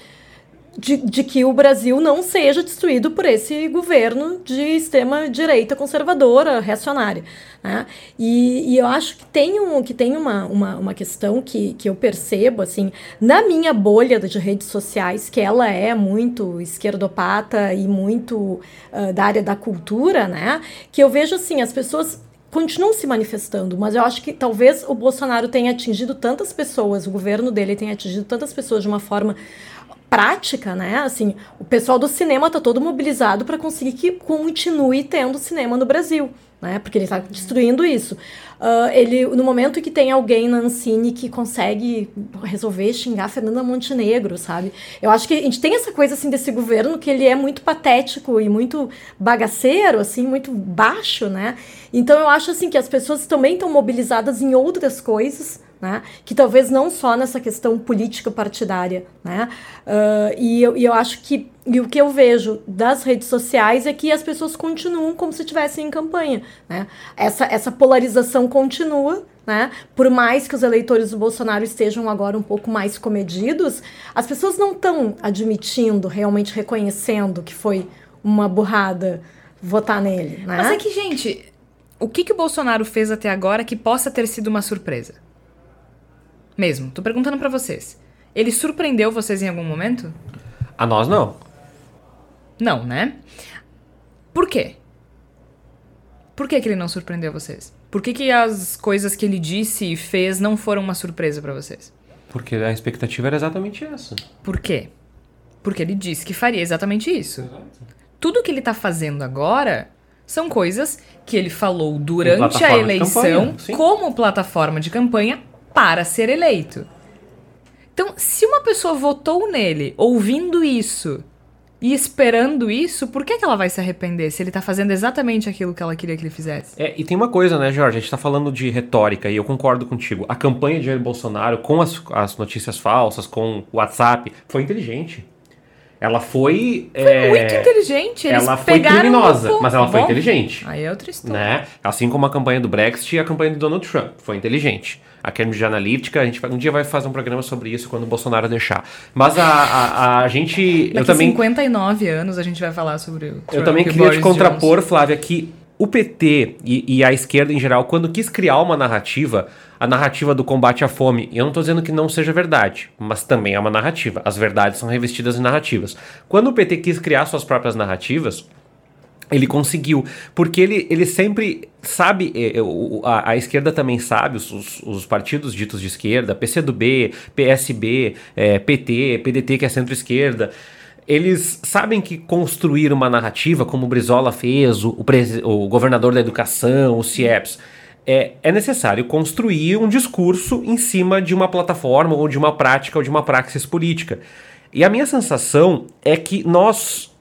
de, de, que o Brasil não seja destruído por esse governo de extrema direita conservadora, reacionária. Né? E, e, eu acho que tem, um, que tem uma, uma, uma questão que, que eu percebo, assim, na minha bolha de redes sociais, que ela é muito esquerdopata e muito uh, da área da cultura, né? Que eu vejo, assim, as pessoas continuam se manifestando, mas eu acho que talvez o Bolsonaro tenha atingido tantas pessoas, o governo dele tenha atingido tantas pessoas de uma forma prática, né? Assim, o pessoal do cinema tá todo mobilizado para conseguir que continue tendo cinema no Brasil, né? Porque ele está destruindo isso. Uh, ele, no momento que tem alguém na Ancine que consegue resolver xingar Fernanda Montenegro, sabe? Eu acho que a gente tem essa coisa assim desse governo que ele é muito patético e muito bagaceiro, assim, muito baixo, né? Então eu acho assim que as pessoas também estão mobilizadas em outras coisas né? que talvez não só nessa questão política partidária. Né? Uh, e, eu, e eu acho que e o que eu vejo das redes sociais é que as pessoas continuam como se estivessem em campanha. Né? Essa, essa polarização continua. Né? Por mais que os eleitores do Bolsonaro estejam agora um pouco mais comedidos, as pessoas não estão admitindo, realmente reconhecendo que foi uma burrada votar nele. Né? Mas é que, gente, o que, que o Bolsonaro fez até agora que possa ter sido uma surpresa? Mesmo, tô perguntando para vocês. Ele surpreendeu vocês em algum momento? A nós não. Não, né? Por quê? Por que, que ele não surpreendeu vocês? Por que, que as coisas que ele disse e fez não foram uma surpresa para vocês? Porque a expectativa era exatamente essa. Por quê? Porque ele disse que faria exatamente isso. Exato. Tudo que ele tá fazendo agora são coisas que ele falou durante a eleição como plataforma de campanha para ser eleito. Então, se uma pessoa votou nele ouvindo isso e esperando isso, por que, que ela vai se arrepender se ele tá fazendo exatamente aquilo que ela queria que ele fizesse? É, e tem uma coisa, né, Jorge? A gente tá falando de retórica e eu concordo contigo. A campanha de Jair Bolsonaro com as, as notícias falsas, com o WhatsApp, foi inteligente. Ela foi. Foi é, muito inteligente. Eles ela foi criminosa, um mas ela foi Bom, inteligente. Aí é outra história. Né? Assim como a campanha do Brexit e a campanha do Donald Trump. Foi inteligente a Cambridge Analytica. A gente um dia vai fazer um programa sobre isso quando o Bolsonaro deixar. Mas a, a, a gente. Daqui eu também. 59 anos a gente vai falar sobre o. Trump eu também queria te contrapor, Johnson. Flávia, que o PT e, e, a esquerda em geral, quando quis criar uma narrativa, a narrativa do combate à fome, eu não estou dizendo que não seja verdade, mas também é uma narrativa. As verdades são revestidas em narrativas. Quando o PT quis criar suas próprias narrativas, ele conseguiu, porque ele, ele sempre sabe, é, é, a, a esquerda também sabe, os, os, partidos ditos de esquerda, PCdoB, PSB, é, PT, PDT, que é centro-esquerda, eles sabem que construir uma narrativa, como o Brizola fez, o, o, o governador da educação, o CIEPS, é, é necessário construir um discurso em cima de uma plataforma, ou de uma prática, ou de uma praxis política. E a minha sensação é que nós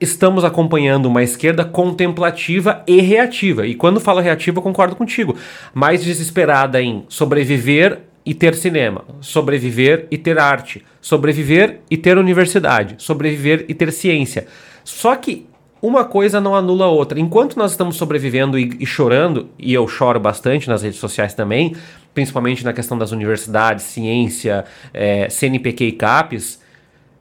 estamos acompanhando uma esquerda contemplativa e reativa. E quando falo reativa, eu concordo contigo. Mais desesperada em sobreviver e ter cinema, sobreviver e ter arte, sobreviver e ter universidade, sobreviver e ter ciência. Só que uma coisa não anula a outra. Enquanto nós estamos sobrevivendo e, e chorando, e eu choro bastante nas redes sociais também, principalmente na questão das universidades, ciência, é, CNPq e CAPES,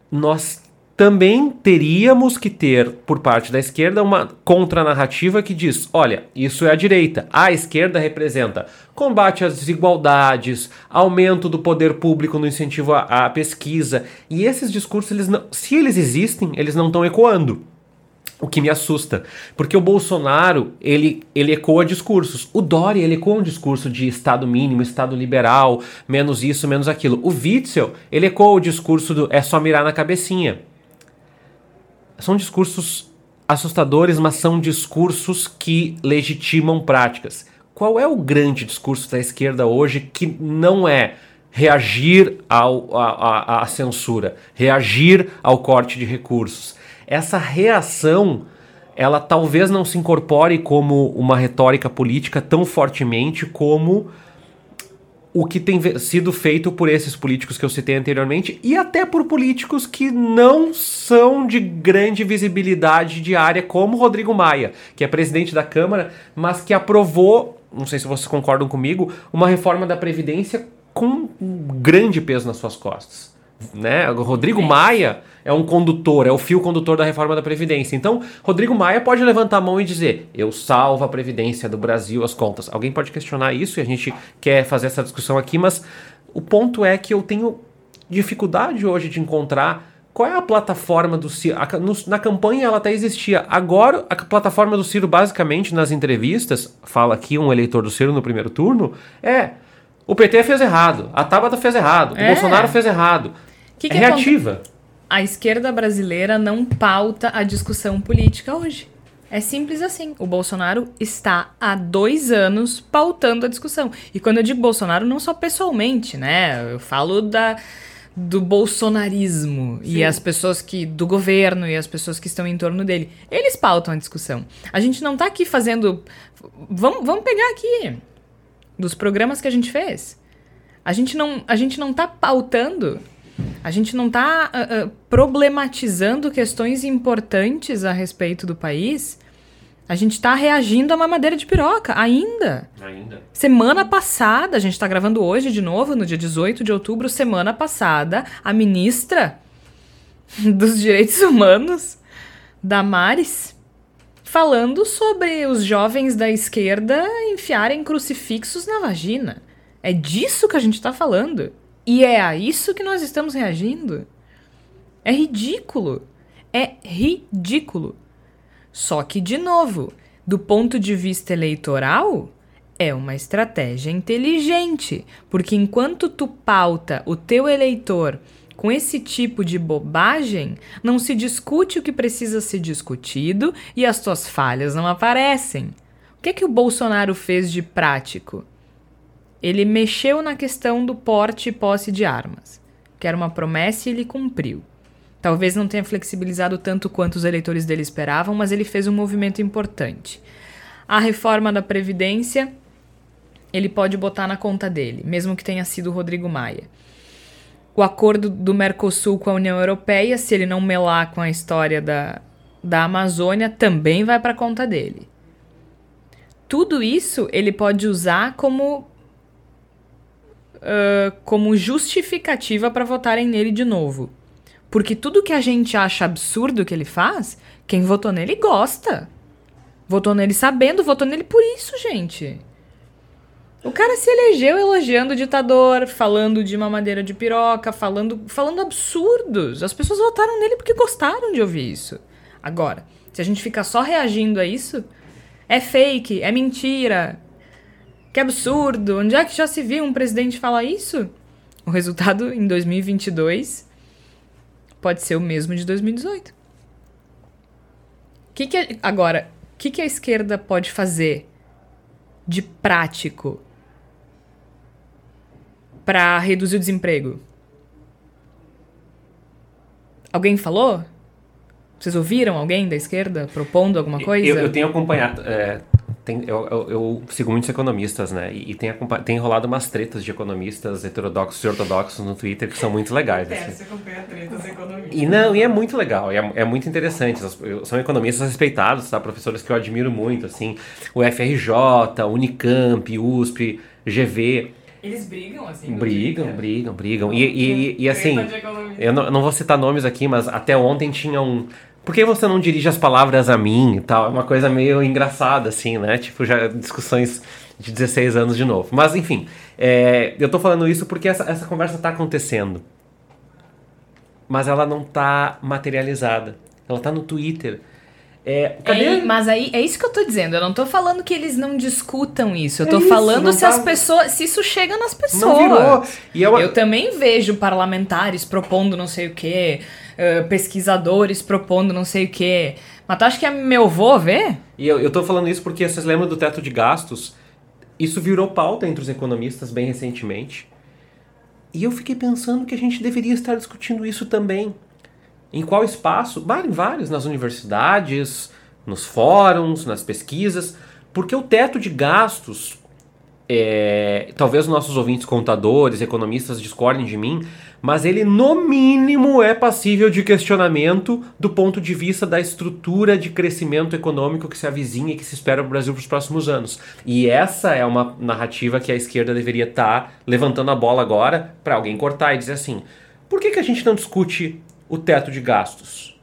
nós também teríamos que ter, por parte da esquerda, uma contranarrativa que diz: olha, isso é a direita. A esquerda representa combate às desigualdades, aumento do poder público no incentivo à, à pesquisa. E esses discursos, eles não, se eles existem, eles não estão ecoando. O que me assusta, porque o Bolsonaro, ele, ele ecoa discursos. O Dória, ele ecoa um discurso de Estado mínimo, Estado liberal, menos isso, menos aquilo. O Witzel, ele ecoa o discurso do é só mirar na cabecinha. São discursos assustadores, mas são discursos que legitimam práticas. Qual é o grande discurso da esquerda hoje que não é reagir ao, a, a, a censura, reagir ao corte de recursos? Essa reação ela talvez não se incorpore como uma retórica política tão fortemente como o que tem sido feito por esses políticos que eu citei anteriormente e até por políticos que não são de grande visibilidade diária, como Rodrigo Maia, que é presidente da Câmara, mas que aprovou, não sei se vocês concordam comigo, uma reforma da Previdência com um grande peso nas suas costas. Né? O Rodrigo Maia é um condutor, é o fio condutor da reforma da Previdência. Então, Rodrigo Maia pode levantar a mão e dizer: eu salvo a Previdência do Brasil, as contas. Alguém pode questionar isso e a gente quer fazer essa discussão aqui, mas o ponto é que eu tenho dificuldade hoje de encontrar qual é a plataforma do Ciro? Na campanha ela até existia. Agora, a plataforma do Ciro, basicamente, nas entrevistas, fala aqui um eleitor do Ciro no primeiro turno, é o PT fez errado, a Tabata fez errado, é. o Bolsonaro fez errado. Que que é reativa. A esquerda brasileira não pauta a discussão política hoje. É simples assim. O Bolsonaro está há dois anos pautando a discussão. E quando eu digo Bolsonaro, não só pessoalmente, né? Eu falo da, do bolsonarismo Sim. e as pessoas que do governo e as pessoas que estão em torno dele. Eles pautam a discussão. A gente não está aqui fazendo. Vamos, vamos pegar aqui dos programas que a gente fez. A gente não, a gente não tá pautando, a gente não tá uh, uh, problematizando questões importantes a respeito do país. A gente tá reagindo a uma madeira de piroca, ainda. Ainda. Semana passada, a gente tá gravando hoje de novo, no dia 18 de outubro, semana passada, a ministra dos Direitos Humanos, Damares, falando sobre os jovens da esquerda enfiarem crucifixos na vagina. É disso que a gente está falando. E é a isso que nós estamos reagindo. É ridículo. É ridículo. Só que, de novo, do ponto de vista eleitoral, é uma estratégia inteligente, porque enquanto tu pauta o teu eleitor com esse tipo de bobagem, não se discute o que precisa ser discutido e as tuas falhas não aparecem. O que é que o Bolsonaro fez de prático? Ele mexeu na questão do porte e posse de armas, que era uma promessa e ele cumpriu. Talvez não tenha flexibilizado tanto quanto os eleitores dele esperavam, mas ele fez um movimento importante. A reforma da Previdência, ele pode botar na conta dele, mesmo que tenha sido Rodrigo Maia o acordo do Mercosul com a União Europeia, se ele não melar com a história da, da Amazônia, também vai para conta dele. Tudo isso ele pode usar como uh, como justificativa para votarem nele de novo. Porque tudo que a gente acha absurdo que ele faz, quem votou nele gosta. Votou nele sabendo, votou nele por isso, gente. O cara se elegeu elogiando o ditador, falando de mamadeira de piroca, falando, falando absurdos. As pessoas votaram nele porque gostaram de ouvir isso. Agora, se a gente ficar só reagindo a isso, é fake, é mentira. Que absurdo. Onde é que já se viu um presidente falar isso? O resultado em 2022 pode ser o mesmo de 2018. Que que agora, o que, que a esquerda pode fazer de prático para reduzir o desemprego? Alguém falou? Vocês ouviram alguém da esquerda propondo alguma coisa? Eu, eu tenho acompanhado. É, tem, eu, eu, eu, sigo muitos economistas, né? E, e, tem, tem rolado umas tretas de economistas heterodoxos e ortodoxos no Twitter que são muito legais. É, assim. você acompanha tretas economistas. E não, e é muito legal, é, é muito interessante. São economistas respeitados, tá? Professores que eu admiro muito, assim. O FRJ, Unicamp, USP, GV. Eles brigam, assim? Brigam, brigam, brigam. E, e, e, e assim, eu não, eu não, vou citar nomes aqui, mas até ontem tinha um. Por que você não dirige as palavras a mim e tal? É uma coisa meio engraçada, assim, né? Tipo, já discussões de 16 anos de novo. Mas, enfim, é, eu tô falando isso porque essa, essa conversa tá acontecendo. Mas ela não tá materializada. Ela tá no Twitter. É, cadê? É, mas aí é isso que eu tô dizendo. Eu não tô falando que eles não discutam isso. Eu tô é isso, falando se tá... as pessoas. Se isso chega nas pessoas. Não virou. E eu... eu também vejo parlamentares propondo não sei o quê, uh, pesquisadores propondo não sei o quê. Mas tu acha que é meu vô ver? E eu, eu tô falando isso porque vocês lembram do teto de gastos? Isso virou pauta entre os economistas bem recentemente. E eu fiquei pensando que a gente deveria estar discutindo isso também. Em qual espaço? Em vários, nas universidades, nos fóruns, nas pesquisas, porque o teto de gastos é, talvez os nossos ouvintes contadores, economistas discordem de mim, mas ele no mínimo é passível de questionamento do ponto de vista da estrutura de crescimento econômico que se avizinha e que se espera o Brasil para os próximos anos. E essa é uma narrativa que a esquerda deveria estar tá levantando a bola agora para alguém cortar e dizer assim: por que, que a gente não discute o teto de gastos?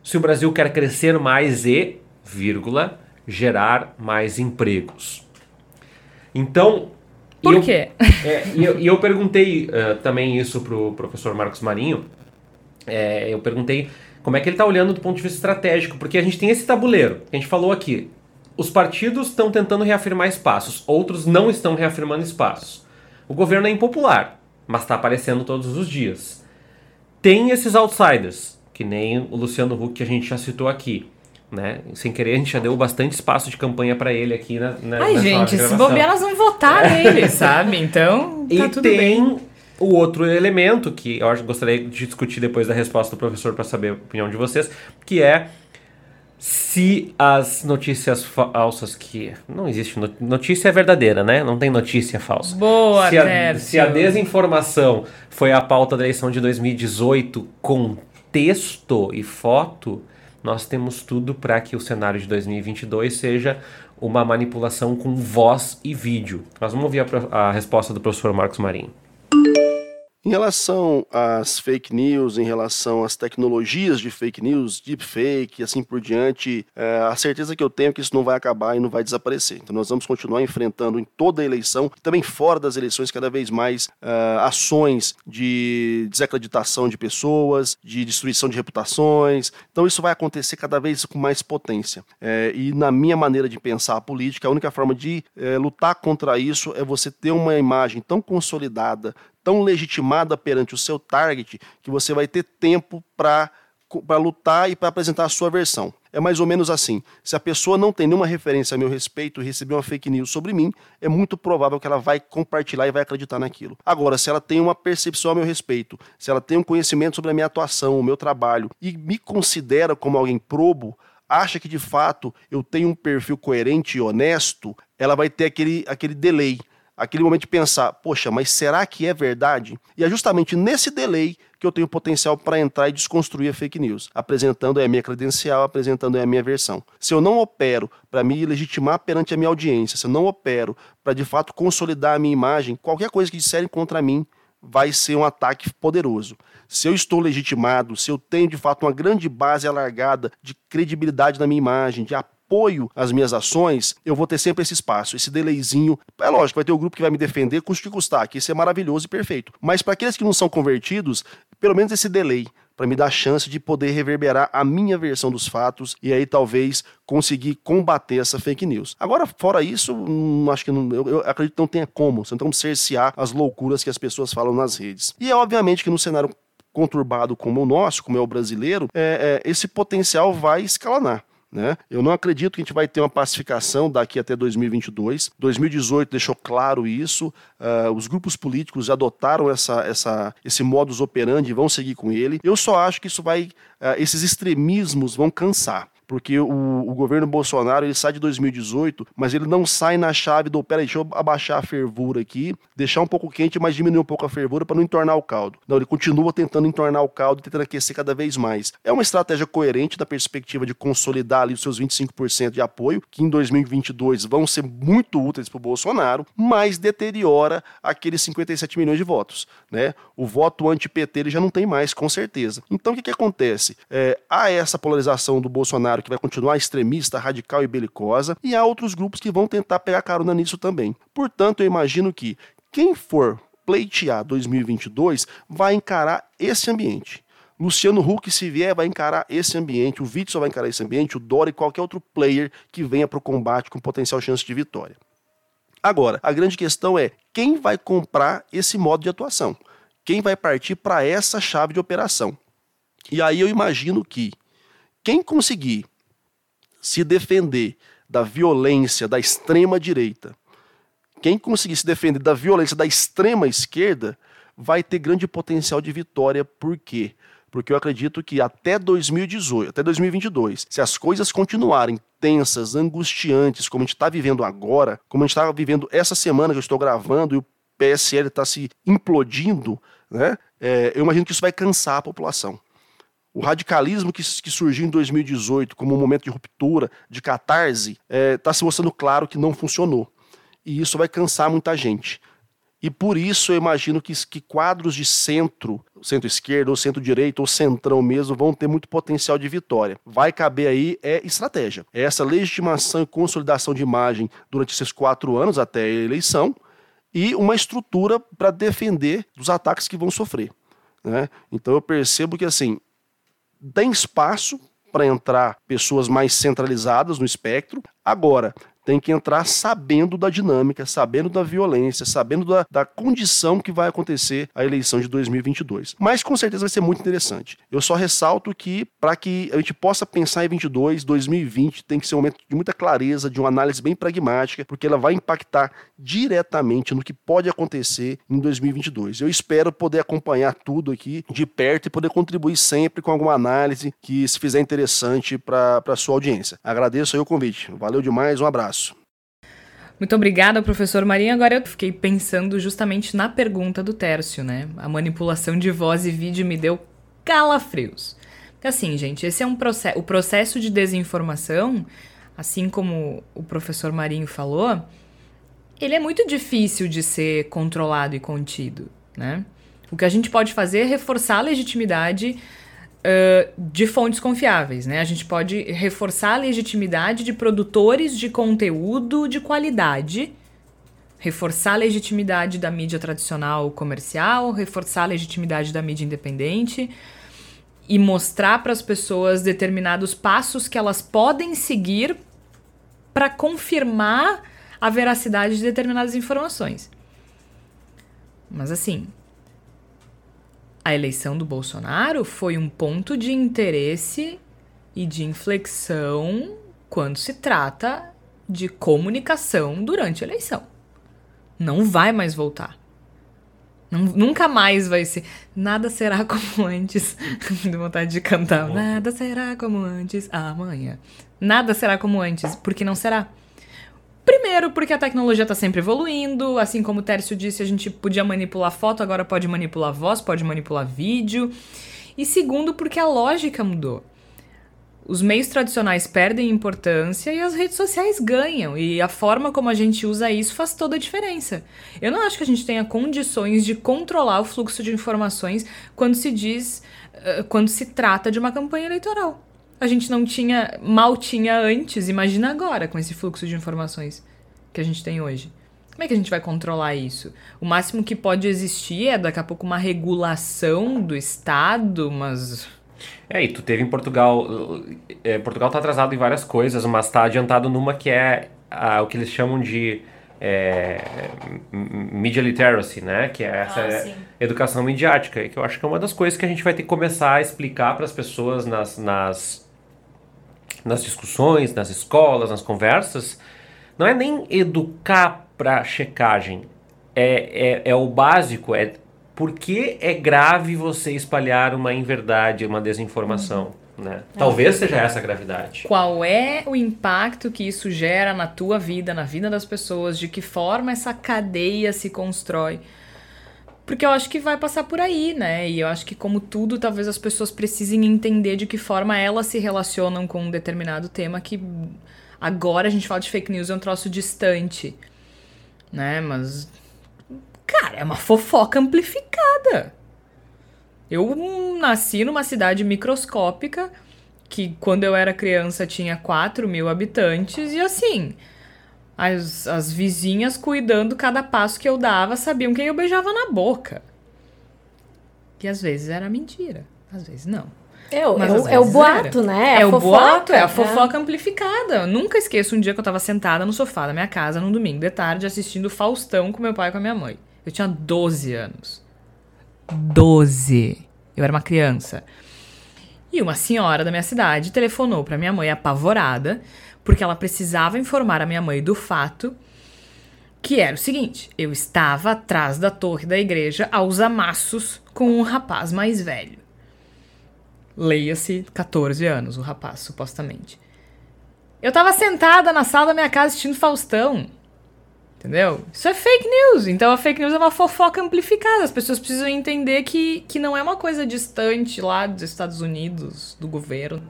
Se o Brasil quer crescer mais e, vírgula, gerar mais empregos. Então, por e quê? Eu, é, e, eu, e eu perguntei uh, também isso pro professor Marcos Marinho. É, eu perguntei como é que ele está olhando do ponto de vista estratégico, porque a gente tem esse tabuleiro que a gente falou aqui. Os partidos estão tentando reafirmar espaços, outros não estão reafirmando espaços. O governo é impopular, mas está aparecendo todos os dias. Tem esses outsiders, que nem o Luciano Huck que a gente já citou aqui né? Sem querer, a gente já deu bastante espaço de campanha para ele aqui na, na Ai, gente, se bobear, elas vão votar nele, sabe? Então, tá e tudo tem bem. o outro elemento que eu acho que gostaria de discutir depois da resposta do professor para saber a opinião de vocês, que é se as notícias falsas que não existe notícia é verdadeira, né? Não tem notícia falsa. Boa, se a, se a desinformação foi a pauta da eleição de 2018 com texto e foto, nós temos tudo para que o cenário de 2022 seja uma manipulação com voz e vídeo. Nós vamos ouvir a, a resposta do professor Marcos Marinho. Em relação às fake news, em relação às tecnologias de fake news, deepfake e assim por diante, é, a certeza que eu tenho é que isso não vai acabar e não vai desaparecer. Então nós vamos continuar enfrentando em toda a eleição, também fora das eleições, cada vez mais é, ações de desacreditação de pessoas, de destruição de reputações. Então isso vai acontecer cada vez com mais potência. É, e na minha maneira de pensar a política, a única forma de é, lutar contra isso é você ter uma imagem tão consolidada, tão legitimada perante o seu target que você vai ter tempo para para lutar e para apresentar a sua versão. É mais ou menos assim. Se a pessoa não tem nenhuma referência a meu respeito e receber uma fake news sobre mim, é muito provável que ela vai compartilhar e vai acreditar naquilo. Agora, se ela tem uma percepção a meu respeito, se ela tem um conhecimento sobre a minha atuação, o meu trabalho e me considera como alguém probo, acha que de fato eu tenho um perfil coerente e honesto, ela vai ter aquele, aquele delay aquele momento de pensar, poxa, mas será que é verdade? E é justamente nesse delay que eu tenho potencial para entrar e desconstruir a fake news, apresentando a minha credencial, apresentando a minha versão. Se eu não opero para me legitimar perante a minha audiência, se eu não opero para de fato consolidar a minha imagem, qualquer coisa que disserem contra mim vai ser um ataque poderoso. Se eu estou legitimado, se eu tenho de fato uma grande base alargada de credibilidade na minha imagem, de apoio apoio às minhas ações, eu vou ter sempre esse espaço, esse delayzinho. É lógico, vai ter o um grupo que vai me defender, custe que custar, que isso é maravilhoso e perfeito. Mas para aqueles que não são convertidos, pelo menos esse delay para me dar chance de poder reverberar a minha versão dos fatos e aí talvez conseguir combater essa fake news. Agora, fora isso, hum, acho que não, eu, eu, acredito que não tenha como, não como cercear as loucuras que as pessoas falam nas redes. E é obviamente que no cenário conturbado como o nosso, como é o brasileiro, é, é, esse potencial vai escalonar. Né? Eu não acredito que a gente vai ter uma pacificação daqui até 2022. 2018 deixou claro isso. Uh, os grupos políticos adotaram essa, essa, esse modus operandi e vão seguir com ele. Eu só acho que isso vai, uh, esses extremismos vão cansar porque o, o, governo Bolsonaro ele sai de 2018, mas ele não sai na chave do peraí, deixa eu abaixar a fervura aqui, deixar um pouco quente, mas diminuir um pouco a fervura para não entornar o caldo. Não, ele continua tentando entornar o caldo, tentando aquecer cada vez mais. É uma estratégia coerente da perspectiva de consolidar ali os seus 25% de apoio, que em 2022 vão ser muito úteis para o Bolsonaro, mas deteriora aqueles 57 milhões de votos. Né? O voto anti-PT ele já não tem mais, com certeza. Então o que, que acontece? É, há essa polarização do Bolsonaro que vai continuar extremista, radical e belicosa, e há outros grupos que vão tentar pegar carona nisso também. Portanto, eu imagino que quem for pleitear 2022 vai encarar esse ambiente. Luciano Huck, se vier, vai encarar esse ambiente, o Witzel vai encarar esse ambiente, o Dória e qualquer outro player que venha para o combate com potencial chance de vitória. Agora, a grande questão é quem vai comprar esse modo de atuação? Quem vai partir para essa chave de operação? E aí eu imagino que quem conseguir se defender da violência da extrema direita, quem conseguir se defender da violência da extrema esquerda, vai ter grande potencial de vitória. Por quê? porque eu acredito que até 2018, até 2022, se as coisas continuarem tensas, angustiantes, como a gente está vivendo agora, como a gente está vivendo essa semana que eu estou gravando e o PSL está se implodindo, né? É, eu imagino que isso vai cansar a população. O radicalismo que, que, surgiu em 2018 como um momento de ruptura, de catarse, está é, tá se mostrando claro que não funcionou. E isso vai cansar muita gente. E por isso eu imagino que, que quadros de centro, centro-esquerda, ou centro-direita, ou centrão mesmo, vão ter muito potencial de vitória. Vai caber aí é estratégia. É essa legitimação e consolidação de imagem durante esses quatro anos até a eleição e uma estrutura para defender dos ataques que vão sofrer. Né? Então eu percebo que assim tem espaço para entrar pessoas mais centralizadas no espectro. Agora, tem que entrar sabendo da dinâmica, sabendo da violência, sabendo da, da condição que vai acontecer a eleição de 2022. Mas com certeza vai ser muito interessante. Eu só ressalto que, para que a gente possa pensar em 22, 2020 tem que ser um momento de muita clareza, de uma análise bem pragmática, porque ela vai impactar diretamente no que pode acontecer em 2022. Eu espero poder acompanhar tudo aqui de perto e poder contribuir sempre com alguma análise que se fizer interessante para a sua audiência. Agradeço aí o convite. Valeu demais, um abraço abraço. Muito obrigada, professor Marinho. Agora eu fiquei pensando justamente na pergunta do Tércio, né? A manipulação de voz e vídeo me deu calafrios. Assim, gente, esse é um processo. O processo de desinformação, assim como o professor Marinho falou, ele é muito difícil de ser controlado e contido, né? O que a gente pode fazer é reforçar a legitimidade uh, de fontes confiáveis, né? A gente pode reforçar a legitimidade de produtores de conteúdo de qualidade, reforçar a legitimidade da mídia tradicional comercial, reforçar a legitimidade da mídia independente e mostrar para as pessoas determinados passos que elas podem seguir para confirmar a veracidade de determinadas informações. Mas assim, a eleição do Bolsonaro foi um ponto de interesse e de inflexão quando se trata de comunicação durante a eleição. Não vai mais voltar. nunca mais vai ser. Nada será como antes. de vontade de cantar. Nada será como antes amanhã. Nada será como antes, porque não será. Primeiro, porque a tecnologia está sempre evoluindo, assim como o Tércio disse, a gente podia manipular foto, agora pode manipular voz, pode manipular vídeo. E segundo, porque a lógica mudou. Os meios tradicionais perdem importância e as redes sociais ganham, e a forma como a gente usa isso faz toda a diferença. Eu não acho que a gente tenha condições de controlar o fluxo de informações quando se diz, uh, quando se trata de uma campanha eleitoral a gente não tinha, mal tinha antes, imagina agora com esse fluxo de informações que a gente tem hoje. Como é que a gente vai controlar isso? O máximo que pode existir é daqui a pouco uma regulação do Estado, mas. É, e tu teve em Portugal. É, Portugal tá atrasado em várias coisas, mas tá adiantado numa que é a, o que eles chamam de é, media literacy, né? Que é essa ah, educação midiática, que eu acho que é uma das coisas que a gente vai ter que começar a explicar para as pessoas nas, nas nas discussões, nas escolas, nas conversas, não é nem educar para checagem. É, é, é o básico, é por que é grave você espalhar uma inverdade, uma desinformação. Uhum. Né? Talvez seja essa a gravidade. Qual é o impacto que isso gera na tua vida, na vida das pessoas? De que forma essa cadeia se constrói? Porque eu acho que vai passar por aí, né? E eu acho que, como tudo, talvez as pessoas precisem entender de que forma elas se relacionam com um determinado tema que agora a gente fala de fake news é um troço distante, né? Mas, cara, é uma fofoca amplificada. Eu nasci numa cidade microscópica que, quando eu era criança, tinha 4 mil habitantes e assim as, as vizinhas cuidando cada passo que eu dava sabiam quem eu beijava na boca. Que às vezes era mentira, às vezes não. É, o, é, o, é o boato, era. né? É, é o boato, é a fofoca é. amplificada. Eu nunca esqueço um dia que eu tava sentada no sofá da minha casa num domingo de tarde assistindo Faustão com meu pai e com a minha mãe. Eu tinha 12 anos. 12. Eu era uma criança. E uma senhora da minha cidade telefonou para minha mãe apavorada, porque ela precisava informar a minha mãe do fato que era o seguinte: eu estava atrás da torre da igreja aos amassos com um rapaz mais velho. Leia-se 14 anos, o rapaz, supostamente. Eu tava sentada na sala da minha casa assistindo Faustão. Entendeu? Isso é fake news. Então a fake news é uma fofoca amplificada. As pessoas precisam entender que, que não é uma coisa distante lá dos Estados Unidos, do governo.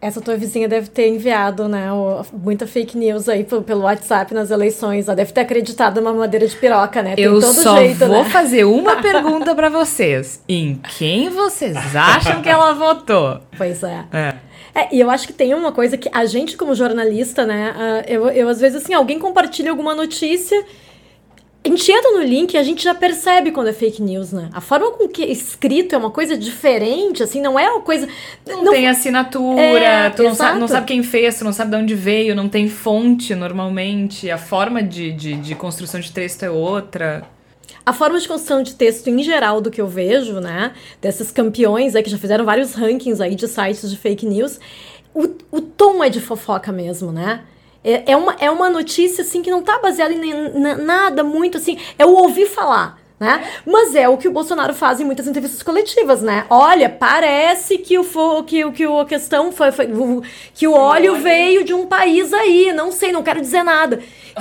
Essa tua vizinha deve ter enviado, né, muita fake news aí pelo, WhatsApp nas eleições. Ela deve ter acreditado numa madeira de piroca, né? Tem Eu só jeito, vou né? fazer uma pergunta para vocês. Em quem vocês acham que ela votou? Pois é. É. É, e eu acho que tem uma coisa que a gente, como jornalista, né, uh, eu, eu às vezes, assim, alguém compartilha alguma notícia, a gente entra no link e a gente já percebe quando é fake news, né? A forma com que é escrito é uma coisa diferente, assim, não é uma coisa. Não, não tem assinatura, é, tu não sabe, não sabe, quem fez, tu não sabe de onde veio, não tem fonte normalmente, a forma de, de, de construção de texto é outra a forma de construção de texto em geral do que eu vejo, né? Desses campeões aí que já fizeram vários rankings aí de sites de fake news, o, o tom é de fofoca mesmo, né? É, é, uma, é uma notícia, assim, que não tá baseada em nada muito, assim, é o ouvir falar né? Mas é o que o Bolsonaro faz em muitas entrevistas coletivas, né? Olha, parece que o que, que a questão foi, foi que o óleo veio de um país aí, não sei, não quero dizer nada.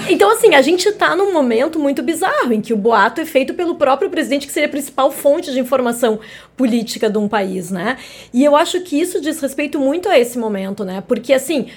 Então, assim, a gente tá num momento muito bizarro em que o boato é feito pelo próprio presidente, que seria a principal fonte de informação política de um país, né? E eu acho que isso diz respeito muito a esse momento, né? Porque, assim,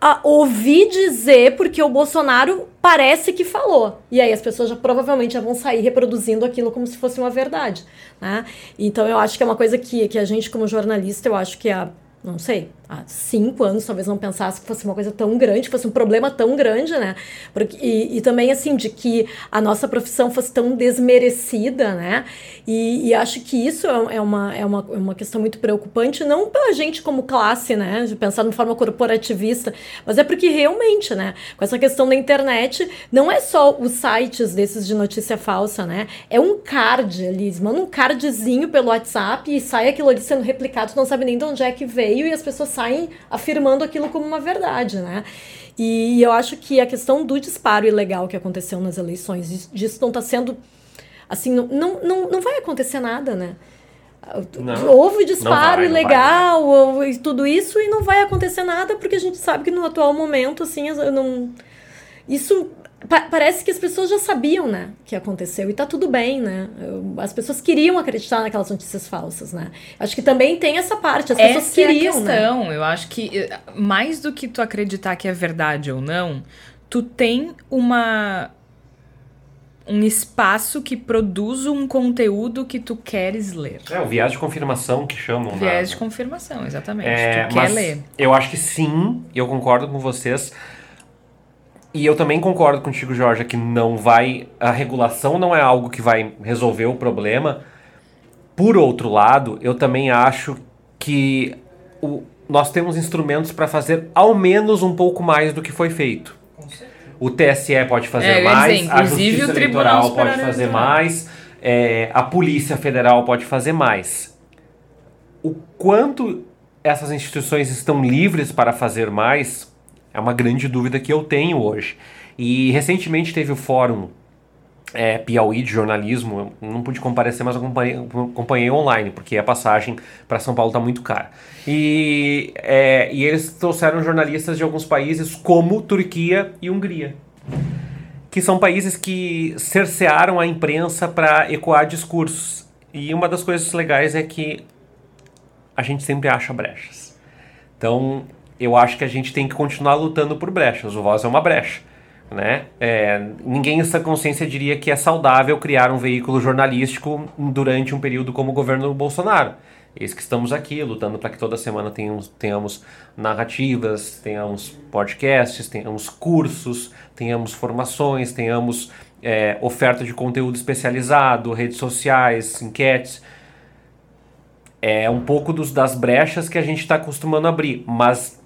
a ouvir dizer porque o Bolsonaro parece que falou. E aí as pessoas já provavelmente já vão sair reproduzindo aquilo como se fosse uma verdade. Né? Então eu acho que é uma coisa que, que a gente, como jornalista, eu acho que a não sei, há cinco anos talvez não pensasse que fosse uma coisa tão grande, fosse um problema tão grande, né? Porque, e, e também, assim, de que a nossa profissão fosse tão desmerecida, né? E, e acho que isso é, é, uma, é, uma, é uma questão muito preocupante, não pela gente como classe, né? De pensar de forma corporativista, mas é porque realmente, né? Com essa questão da internet, não é só os sites desses de notícia falsa, né? É um card ali, manda um cardzinho pelo WhatsApp e sai aquilo ali sendo replicado, não sabe nem de onde é que veio e as pessoas saem afirmando aquilo como uma verdade, né? E eu acho que a questão do disparo ilegal que aconteceu nas eleições, disso não está sendo. Assim, não, não, não vai acontecer nada, né? Não, Houve disparo vai, ilegal e tudo isso e não vai acontecer nada porque a gente sabe que no atual momento, assim, não. Isso Pa parece que as pessoas já sabiam, né, que aconteceu e tá tudo bem, né? As pessoas queriam acreditar naquelas notícias falsas, né? Acho que também tem essa parte, as pessoas queriam, é a né? questão. Né? Eu acho que eh, mais do que tu acreditar que é verdade ou não, tu tem uma um espaço que produz um conteúdo que tu queres ler. É, o viés de confirmação que chamam. Viés de confirmação, exatamente. É, tu quer ler. Eu acho que sim, eu concordo com vocês e eu também concordo contigo, Jorge, que não vai. A regulação não é algo que vai resolver o problema. Por outro lado, eu também acho que o, nós temos instrumentos para fazer ao menos um pouco mais do que foi feito. O TSE pode fazer é, mais, dizer, a Justiça Eleitoral pode fazer mais, é, a Polícia Federal pode fazer mais. O quanto essas instituições estão livres para fazer mais, é uma grande dúvida que eu tenho hoje. E recentemente teve o fórum é, Piauí de jornalismo, eu não pude comparecer, mas acompanhei, acompanhei online, porque a passagem para São Paulo está muito cara. E, é, e eles trouxeram jornalistas de alguns países, como Turquia e Hungria, que são países que cercearam a imprensa para ecoar discursos. E uma das coisas legais é que a gente sempre acha brechas. Então, eu acho que a gente tem que continuar lutando por brechas. O Voz é uma brecha. Né? É, ninguém em essa consciência diria que é saudável criar um veículo jornalístico durante um período como o governo Bolsonaro. Eis que estamos aqui lutando para que toda semana tenhamos, tenhamos narrativas, tenhamos podcasts, tenhamos cursos, tenhamos formações, tenhamos é, oferta de conteúdo especializado, redes sociais, enquetes. É um pouco dos, das brechas que a gente está acostumando a abrir, mas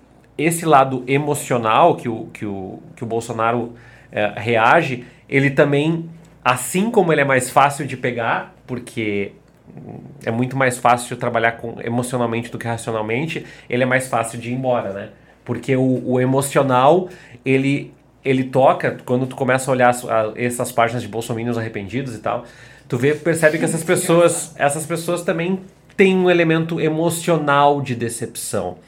esse lado emocional que o, que o, que o Bolsonaro é, reage, ele também, assim como ele é mais fácil de pegar, porque é muito mais fácil trabalhar com, emocionalmente do que racionalmente, ele é mais fácil de ir embora, né? Porque o, o emocional, ele, ele toca, quando tu começa a olhar a, essas páginas de bolsominions arrependidos e tal, tu vê, percebe que essas pessoas, essas pessoas também tem um elemento emocional de decepção.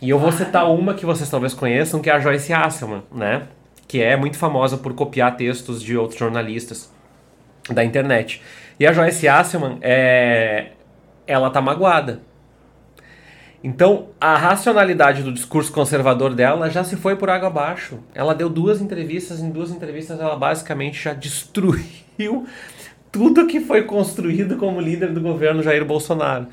E eu vou citar uma que vocês talvez conheçam, que é a Joyce Hasselman, né? Que é muito famosa por copiar textos de outros jornalistas da internet. E a Joyce Hasselman, é... ela tá magoada. Então, a racionalidade do discurso conservador dela já se foi por água abaixo. Ela deu duas entrevistas, em duas entrevistas ela basicamente já destruiu tudo que foi construído como líder do governo Jair Bolsonaro.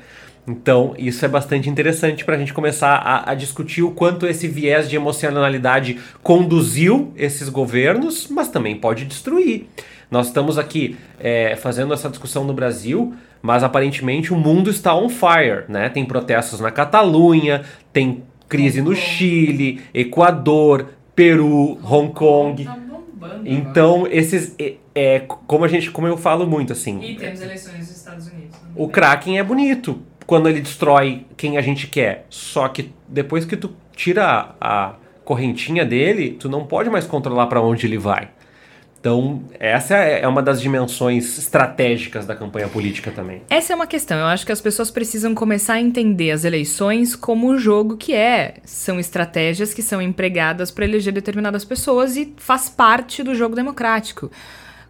Então, isso é bastante interessante para a gente começar a, a, discutir o quanto esse viés de emocionalidade conduziu esses governos, mas também pode destruir. Nós estamos aqui é, fazendo essa discussão no Brasil, mas aparentemente o mundo está on fire, né? Tem protestos na Catalunha, tem crise no Chile, Equador, Peru, Hong Kong. Tá então, esses. É, é, como a gente, como eu falo muito, assim. E temos eleições nos Estados Unidos. O Kraken é bonito quando ele destrói quem a gente quer. Só que depois que tu tira a correntinha dele, tu não pode mais controlar para onde ele vai. Então, essa é uma das dimensões estratégicas da campanha política também. Essa é uma questão. Eu acho que as pessoas precisam começar a entender as eleições como o jogo que é. São estratégias que são empregadas para eleger determinadas pessoas e faz parte do jogo democrático.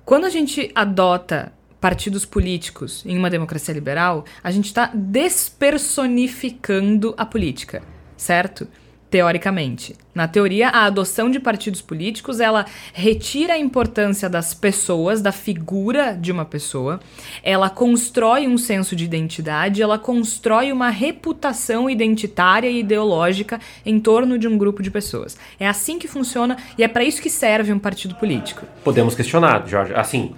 Quando a gente adota partidos políticos em uma democracia liberal, a gente está despersonificando a política, certo? teoricamente. Na teoria, a adoção de partidos políticos, ela retira a importância das pessoas, da figura de uma pessoa, ela constrói um senso de identidade, ela constrói uma reputação identitária e ideológica em torno de um grupo de pessoas. É assim que funciona e é para isso que serve um partido político. Podemos questionar, Jorge, assim,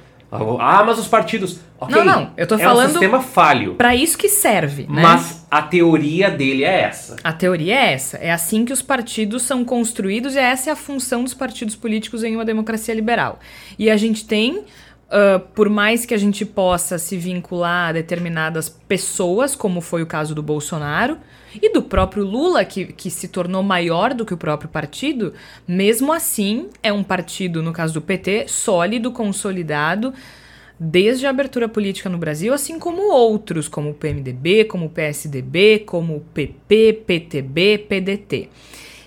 ah, mas os partidos. Okay, não, não. Eu tô falando. É um sistema falho. Para isso que serve. Né? Mas a teoria dele é essa. A teoria é essa. É assim que os partidos são construídos e essa é a função dos partidos políticos em uma democracia liberal. E a gente tem. Uh, por mais que a gente possa se vincular a determinadas pessoas, como foi o caso do Bolsonaro, e do próprio Lula, que, que se tornou maior do que o próprio partido, mesmo assim é um partido, no caso do PT, sólido, consolidado, desde a abertura política no Brasil, assim como outros, como o PMDB, como o PSDB, como o PP, PTB, PDT.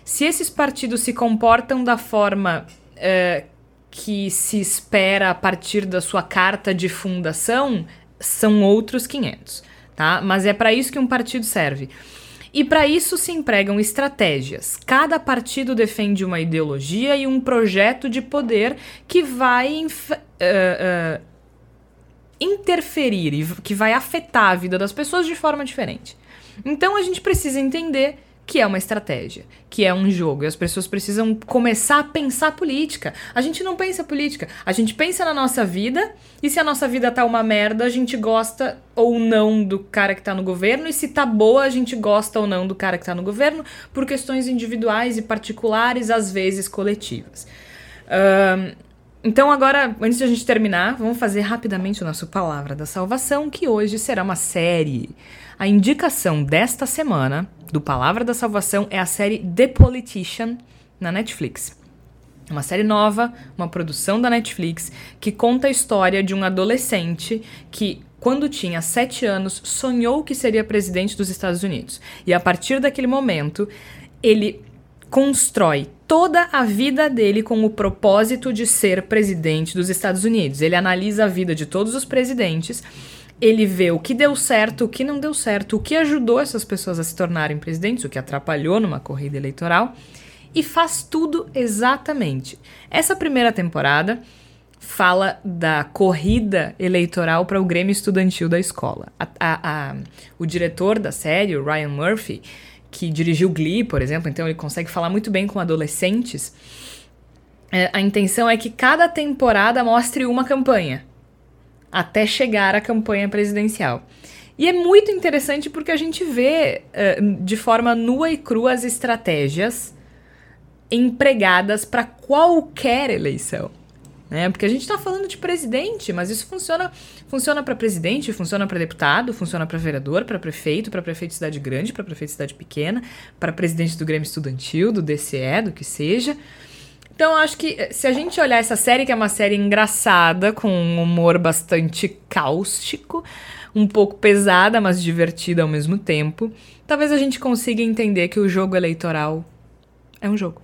Se esses partidos se comportam da forma uh, que se espera a partir da sua carta de fundação, são outros 500, tá? Mas é para isso que um partido serve. E para isso se empregam estratégias. Cada partido defende uma ideologia e um projeto de poder que vai uh, uh, interferir e que vai afetar a vida das pessoas de forma diferente. Então a gente precisa entender que é uma estratégia, que é um jogo. E as pessoas precisam começar a pensar política. A gente não pensa política, a gente pensa na nossa vida, e se a nossa vida tá uma merda, a gente gosta ou não do cara que tá no governo, e se tá boa, a gente gosta ou não do cara que tá no governo, por questões individuais e particulares, às vezes coletivas. Um, então, agora, antes de a gente terminar, vamos fazer rapidamente o nosso Palavra da Salvação, que hoje será uma série. A indicação desta semana do Palavra da Salvação é a série The Politician na Netflix. Uma série nova, uma produção da Netflix, que conta a história de um adolescente que, quando tinha sete anos, sonhou que seria presidente dos Estados Unidos. E a partir daquele momento, ele constrói toda a vida dele com o propósito de ser presidente dos Estados Unidos. Ele analisa a vida de todos os presidentes ele vê o que deu certo, o que não deu certo, o que ajudou essas pessoas a se tornarem presidentes, o que atrapalhou numa corrida eleitoral, e faz tudo exatamente. Essa primeira temporada fala da corrida eleitoral para o Grêmio Estudantil da escola. A, a, a, o diretor da série, o Ryan Murphy, que dirigiu Glee, por exemplo, então ele consegue falar muito bem com adolescentes. É, a intenção é que cada temporada mostre uma campanha até chegar à campanha presidencial. E é muito interessante porque a gente vê uh, de forma nua e crua as estratégias empregadas para qualquer eleição. Né? Porque a gente está falando de presidente, mas isso funciona funciona para presidente, funciona para deputado, funciona para vereador, para prefeito, para prefeito de cidade grande, para prefeito de cidade pequena, para presidente do Grêmio Estudantil, do DCE, do que seja. Então, acho que eh, se a gente olhar essa série, que é uma série engraçada, com um humor bastante cáustico, um pouco pesada, mas divertida ao mesmo tempo, talvez a gente consiga entender que o jogo eleitoral é um jogo.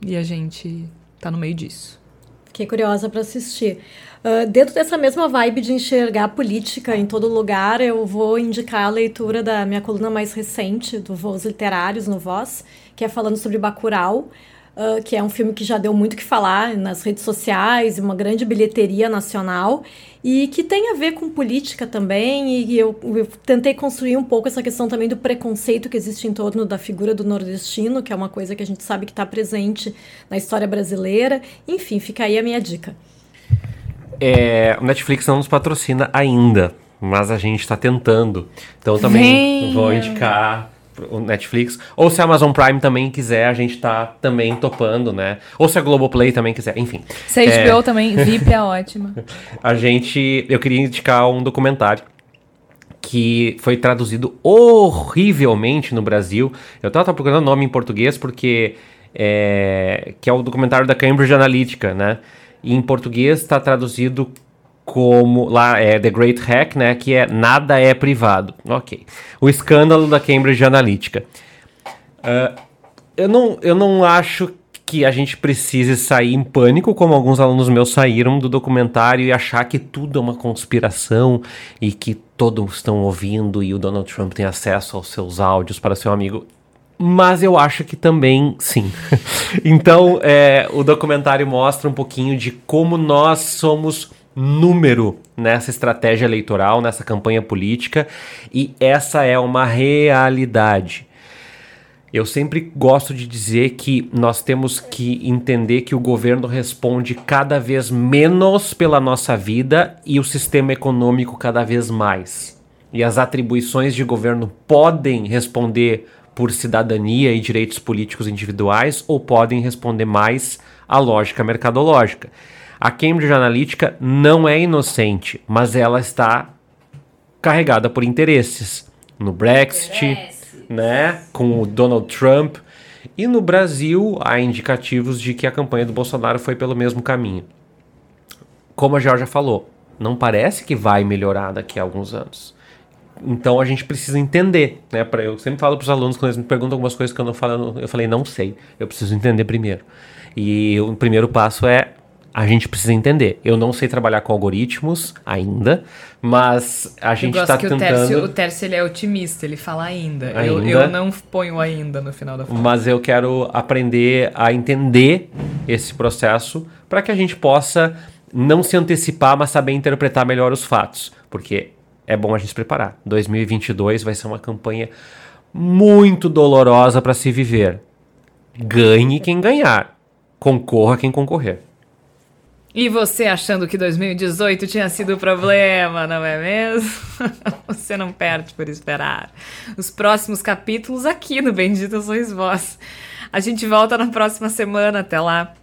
E a gente tá no meio disso. Fiquei curiosa para assistir. Uh, dentro dessa mesma vibe de enxergar política em todo lugar, eu vou indicar a leitura da minha coluna mais recente, do Voos Literários no Voz, que é falando sobre Bacurau, uh, que é um filme que já deu muito que falar nas redes sociais, uma grande bilheteria nacional, e que tem a ver com política também, e eu, eu tentei construir um pouco essa questão também do preconceito que existe em torno da figura do nordestino, que é uma coisa que a gente sabe que está presente na história brasileira. Enfim, fica aí a minha dica. É, o Netflix não nos patrocina ainda, mas a gente está tentando. Então também Venha. vou indicar o Netflix. Ou se a Amazon Prime também quiser, a gente tá também topando, né? Ou se a Globoplay também quiser, enfim. Se a HBO é... também, VIP é ótima. a gente. Eu queria indicar um documentário que foi traduzido horrivelmente no Brasil. Eu tava procurando nome em português porque. É, que é o documentário da Cambridge Analytica, né? E em português está traduzido como lá é The Great Hack, né, que é nada é privado. Ok. O escândalo da Cambridge Analytica. Uh, eu, não, eu não acho que a gente precise sair em pânico, como alguns alunos meus saíram do documentário e achar que tudo é uma conspiração e que todos estão ouvindo e o Donald Trump tem acesso aos seus áudios para seu amigo. Mas eu acho que também sim. então, é, o documentário mostra um pouquinho de como nós somos número nessa estratégia eleitoral, nessa campanha política, e essa é uma realidade. Eu sempre gosto de dizer que nós temos que entender que o governo responde cada vez menos pela nossa vida e o sistema econômico cada vez mais. E as atribuições de governo podem responder por cidadania e direitos políticos individuais ou podem responder mais à lógica mercadológica. A Cambridge Analytica não é inocente, mas ela está carregada por interesses. No Brexit, né, com o Donald Trump. E no Brasil há indicativos de que a campanha do Bolsonaro foi pelo mesmo caminho. Como a Georgia falou, não parece que vai melhorar daqui a alguns anos. Então a gente precisa entender, né? Pra, eu sempre falo para os alunos quando eles me perguntam algumas coisas que eu não falo, eu falei não sei, eu preciso entender primeiro. E o primeiro passo é a gente precisa entender. Eu não sei trabalhar com algoritmos ainda, mas a gente está tentando... O Tércio, o Tércio ele é otimista, ele fala ainda. ainda. Eu, eu não ponho ainda no final da frase. Mas eu quero aprender a entender esse processo para que a gente possa não se antecipar, mas saber interpretar melhor os fatos. Porque é bom a gente se preparar. 2022 vai ser uma campanha muito dolorosa para se viver. Ganhe quem ganhar. Concorra quem concorrer. E você achando que 2018 tinha sido o problema, não é mesmo? você não perde por esperar. Os próximos capítulos aqui no Bendita Sois Vós. A gente volta na próxima semana. Até lá.